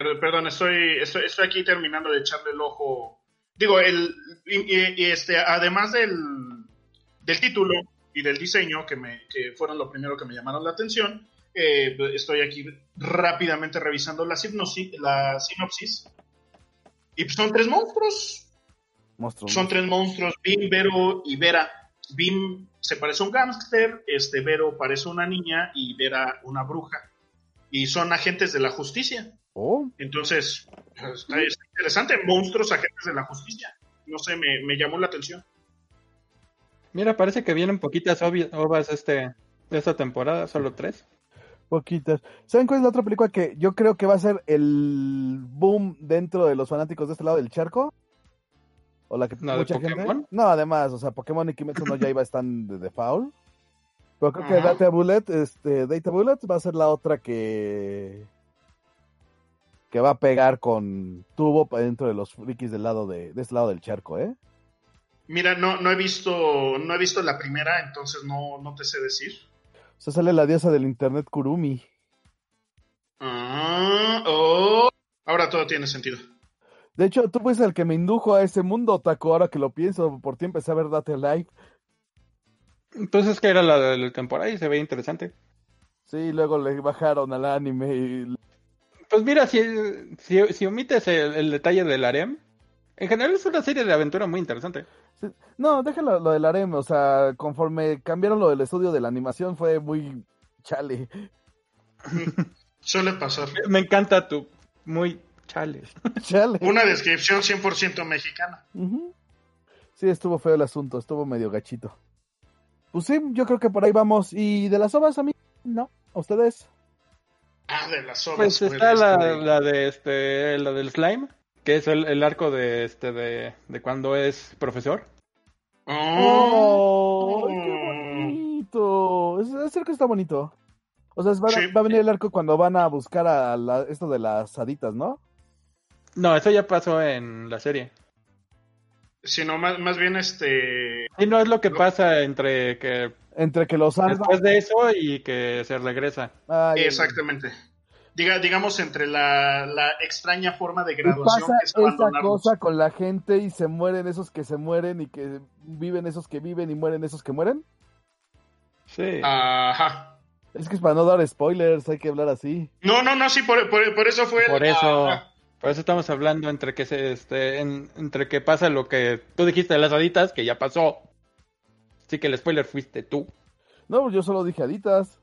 C: Per- Perdón, estoy, estoy, estoy aquí terminando de echarle el ojo. Digo, el, y, y- este, además del, del título y del diseño, que, me, que fueron lo primero que me llamaron la atención, eh, estoy aquí rápidamente revisando la, sinopsis, la sinopsis. Y son tres monstruos.
D: Monstruos.
C: Son tres monstruos, Bim, Vero y Vera. Bim se parece a un gángster, este Vero parece una niña y Vera una bruja. Y son agentes de la justicia.
D: Oh,
C: Entonces, está, está interesante. Monstruos, agentes de la justicia. No sé, me, me llamó la atención.
B: Mira, parece que vienen poquitas ovas este, de esta temporada, solo tres.
D: poquitas. ¿Saben cuál es la otra película que yo creo que va a ser el boom dentro de los fanáticos de este lado del charco? ¿O la que
B: ¿La de
D: mucha
B: Pokémon?
D: gente? No, además, o sea, Pokémon y Kimetsu no Yaiba están de default. Pero creo que. Data Bullet, este, Data Bullet va a ser la otra que que va a pegar con tubo pa- dentro de los frikis del lado de, de este lado del charco, ¿eh?
C: Mira, no, no he visto, no he visto la primera, entonces no, no te sé decir.
D: O sea, sale la diosa del internet Kurumi.
C: Ah, oh. Ahora todo tiene sentido.
D: De hecho, tú fuiste el que me indujo a ese mundo, Taco, ahora que lo pienso, por ti empecé a ver Data Live.
B: Entonces, que era la la temporada y se ve interesante.
D: Sí, luego le bajaron al anime y...
B: Pues mira, si, si, si omites el, el detalle del harem, en general es una serie de aventura muy interesante.
D: sí, No, déjalo lo del harem, o sea, conforme cambiaron lo del estudio de la animación fue muy chale.
C: Suele pasar.
B: Me encanta tu muy chale.
D: Chale.
C: Una descripción 100% mexicana.
D: Sí, estuvo feo el asunto, estuvo medio gachito. Pues sí, yo creo que por ahí vamos. ¿Y de las ovas a mí? No, ¿a ustedes?
C: Ah, de las obras.
B: Pues está la, la de este, la del slime, que es el, el arco de este de, de cuando es profesor.
D: ¡Oh!
C: Oh.
D: ¡Qué bonito! Es, es cierto que está bonito. O sea, va, a-
C: Sí.
D: va a venir el arco cuando van a buscar a la- esto de las haditas, ¿no?
B: No, eso ya pasó en la serie.
C: Sino más, más bien este.
B: Y no es lo que pasa entre que
D: Entre que los salva.
B: después de eso y que se regresa.
D: Ay,
C: Exactamente. Diga, digamos entre la, la extraña forma de graduación
D: pasa
C: que es
D: esa cosa con la gente y se mueren esos que se mueren y que viven esos que viven y mueren esos que mueren.
B: Sí.
C: Ajá.
D: Es que es para no dar spoilers, hay que hablar así.
C: No, no, no, sí, por, por, por eso fue. el-
B: Por eso,
C: Ajá.
B: Por eso estamos hablando entre que se este en- entre que pasa lo que tú dijiste de las haditas, que ya pasó. Así que el spoiler fuiste tú.
D: No, pues yo solo dije haditas.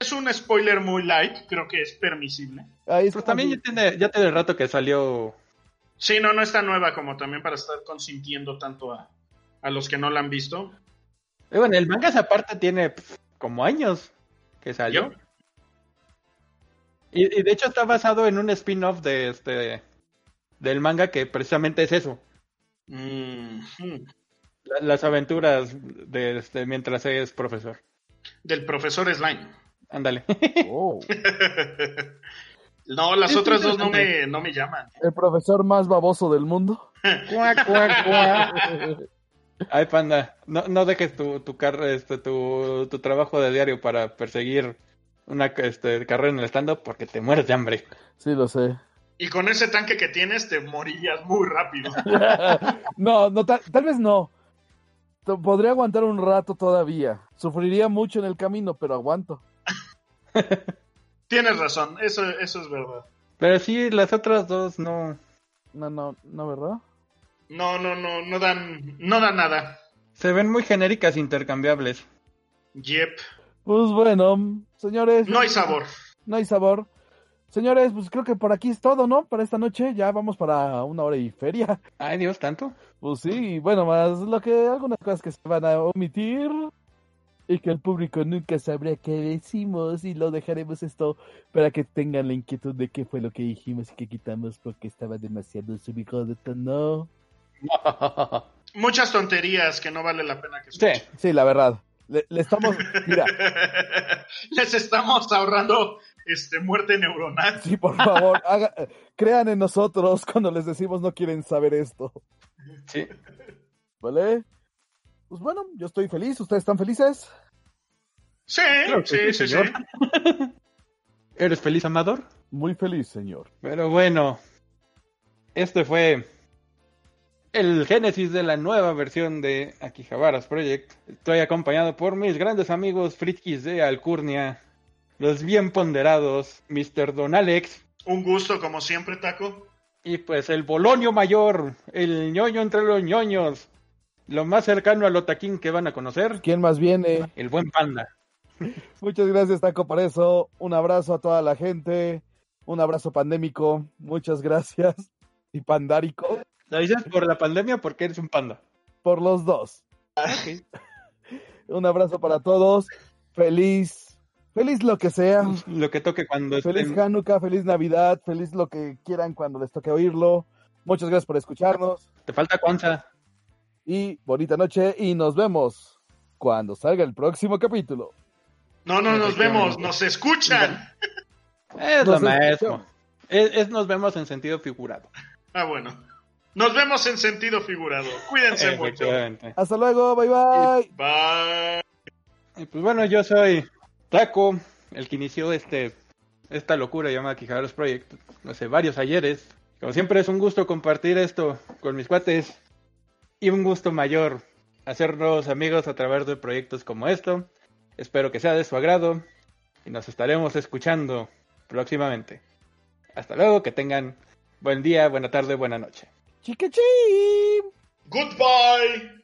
C: Es un spoiler muy light, creo que es permisible.
D: Ahí es
B: Pues también ya tiene, ya tiene rato que salió.
C: Sí, no, no está nueva como también para estar consintiendo tanto a, a los que no la han visto.
B: Eh, bueno, el manga esa parte tiene como años que salió. Y, y de hecho está basado en un spin-off de este del manga que precisamente es eso.
C: Mm, hmm.
B: la- las aventuras de este mientras es profesor.
C: Del profesor Slime.
B: Ándale.
D: Oh,
C: No, las otras dos no me, no me llaman.
D: el profesor más baboso del mundo.
B: Cuac, cuac, cuac. Ay, panda, no, no dejes tu, tu, car- este, tu, tu trabajo de diario para perseguir una este, carrera en el stand-up porque te mueres de hambre.
D: Sí, lo sé.
C: Y con ese tanque que tienes te morirías muy rápido.
D: no, no tal, tal vez no. Podría aguantar un rato todavía. Sufriría mucho en el camino, pero aguanto.
C: Tienes razón, eso, eso es verdad.
B: Pero sí, las otras dos no.
D: No, no, no, ¿verdad?
C: No, no, no, no dan, no dan nada.
B: Se ven muy genéricas intercambiables.
C: Yep.
D: Pues bueno, señores.
C: No hay sabor.
D: No hay sabor. Señores, pues creo que por aquí es todo, ¿no? Para esta noche ya vamos para una hora y feria.
B: Ay, Dios, tanto.
D: Pues sí, bueno, más lo que algunas cosas que se van a omitir y que el público nunca sabrá qué decimos y lo dejaremos esto para que tengan la inquietud de qué fue lo que dijimos y que quitamos porque estaba demasiado subido de tono.
C: Muchas tonterías que no vale la pena que
B: Sí,
C: escuchen.
D: Sí, la verdad. Le, le estamos, mira,
C: Les estamos ahorrando este muerte neuronal.
D: sí, por favor, haga- crean en nosotros cuando les decimos no quieren saber esto,
B: sí.
D: ¿vale? Pues bueno, yo estoy feliz, ¿ustedes están felices?
C: Sí,
B: Claro
C: sí,
B: sí,
C: sí, sí.
B: señor. ¿Eres feliz, Amador?
D: Muy feliz, señor.
B: Pero bueno, este fue el génesis de la nueva versión de Akihabaras Project. Estoy acompañado por mis grandes amigos frikis de Alcurnia, los bien ponderados, Mr. Don Alex,
C: Un gusto, como siempre, Taco.
B: Y pues el Bolonio Mayor, el ñoño entre los ñoños, lo más cercano al Otaquín que van a conocer,
D: ¿Quién más viene?
B: el buen panda.
D: Muchas gracias, Taco, por eso. Un abrazo a toda la gente. Un abrazo pandémico. Muchas gracias. Y pandárico.
B: ¿Lo dices por la pandemia porque eres un panda?
D: Por los dos. Un abrazo para todos. Feliz. Feliz lo que sea.
B: Lo que toque cuando
D: Feliz
B: estén...
D: Hanukkah, feliz Navidad, feliz lo que quieran cuando les toque oírlo. Muchas gracias por escucharnos
B: Te falta Kwanzaa.
D: y bonita noche y nos vemos cuando salga el próximo capítulo.
C: No, no nos vemos, nos escuchan.
B: Es
D: Nos
B: lo mismo. es nos vemos en sentido figurado.
C: Ah, bueno. Nos vemos en sentido figurado. Cuídense mucho.
D: Hasta luego, bye bye.
C: Bye.
B: Pues bueno, yo soy Taco, el que inició este esta locura llamada Quijaros Project hace varios ayeres. Como siempre es un gusto compartir esto con mis cuates y un gusto mayor hacernos amigos a través de proyectos como esto. Espero que sea de su agrado y nos estaremos escuchando próximamente. Hasta luego, que tengan buen día, buena tarde, buena noche.
D: Chicka
C: Goodbye.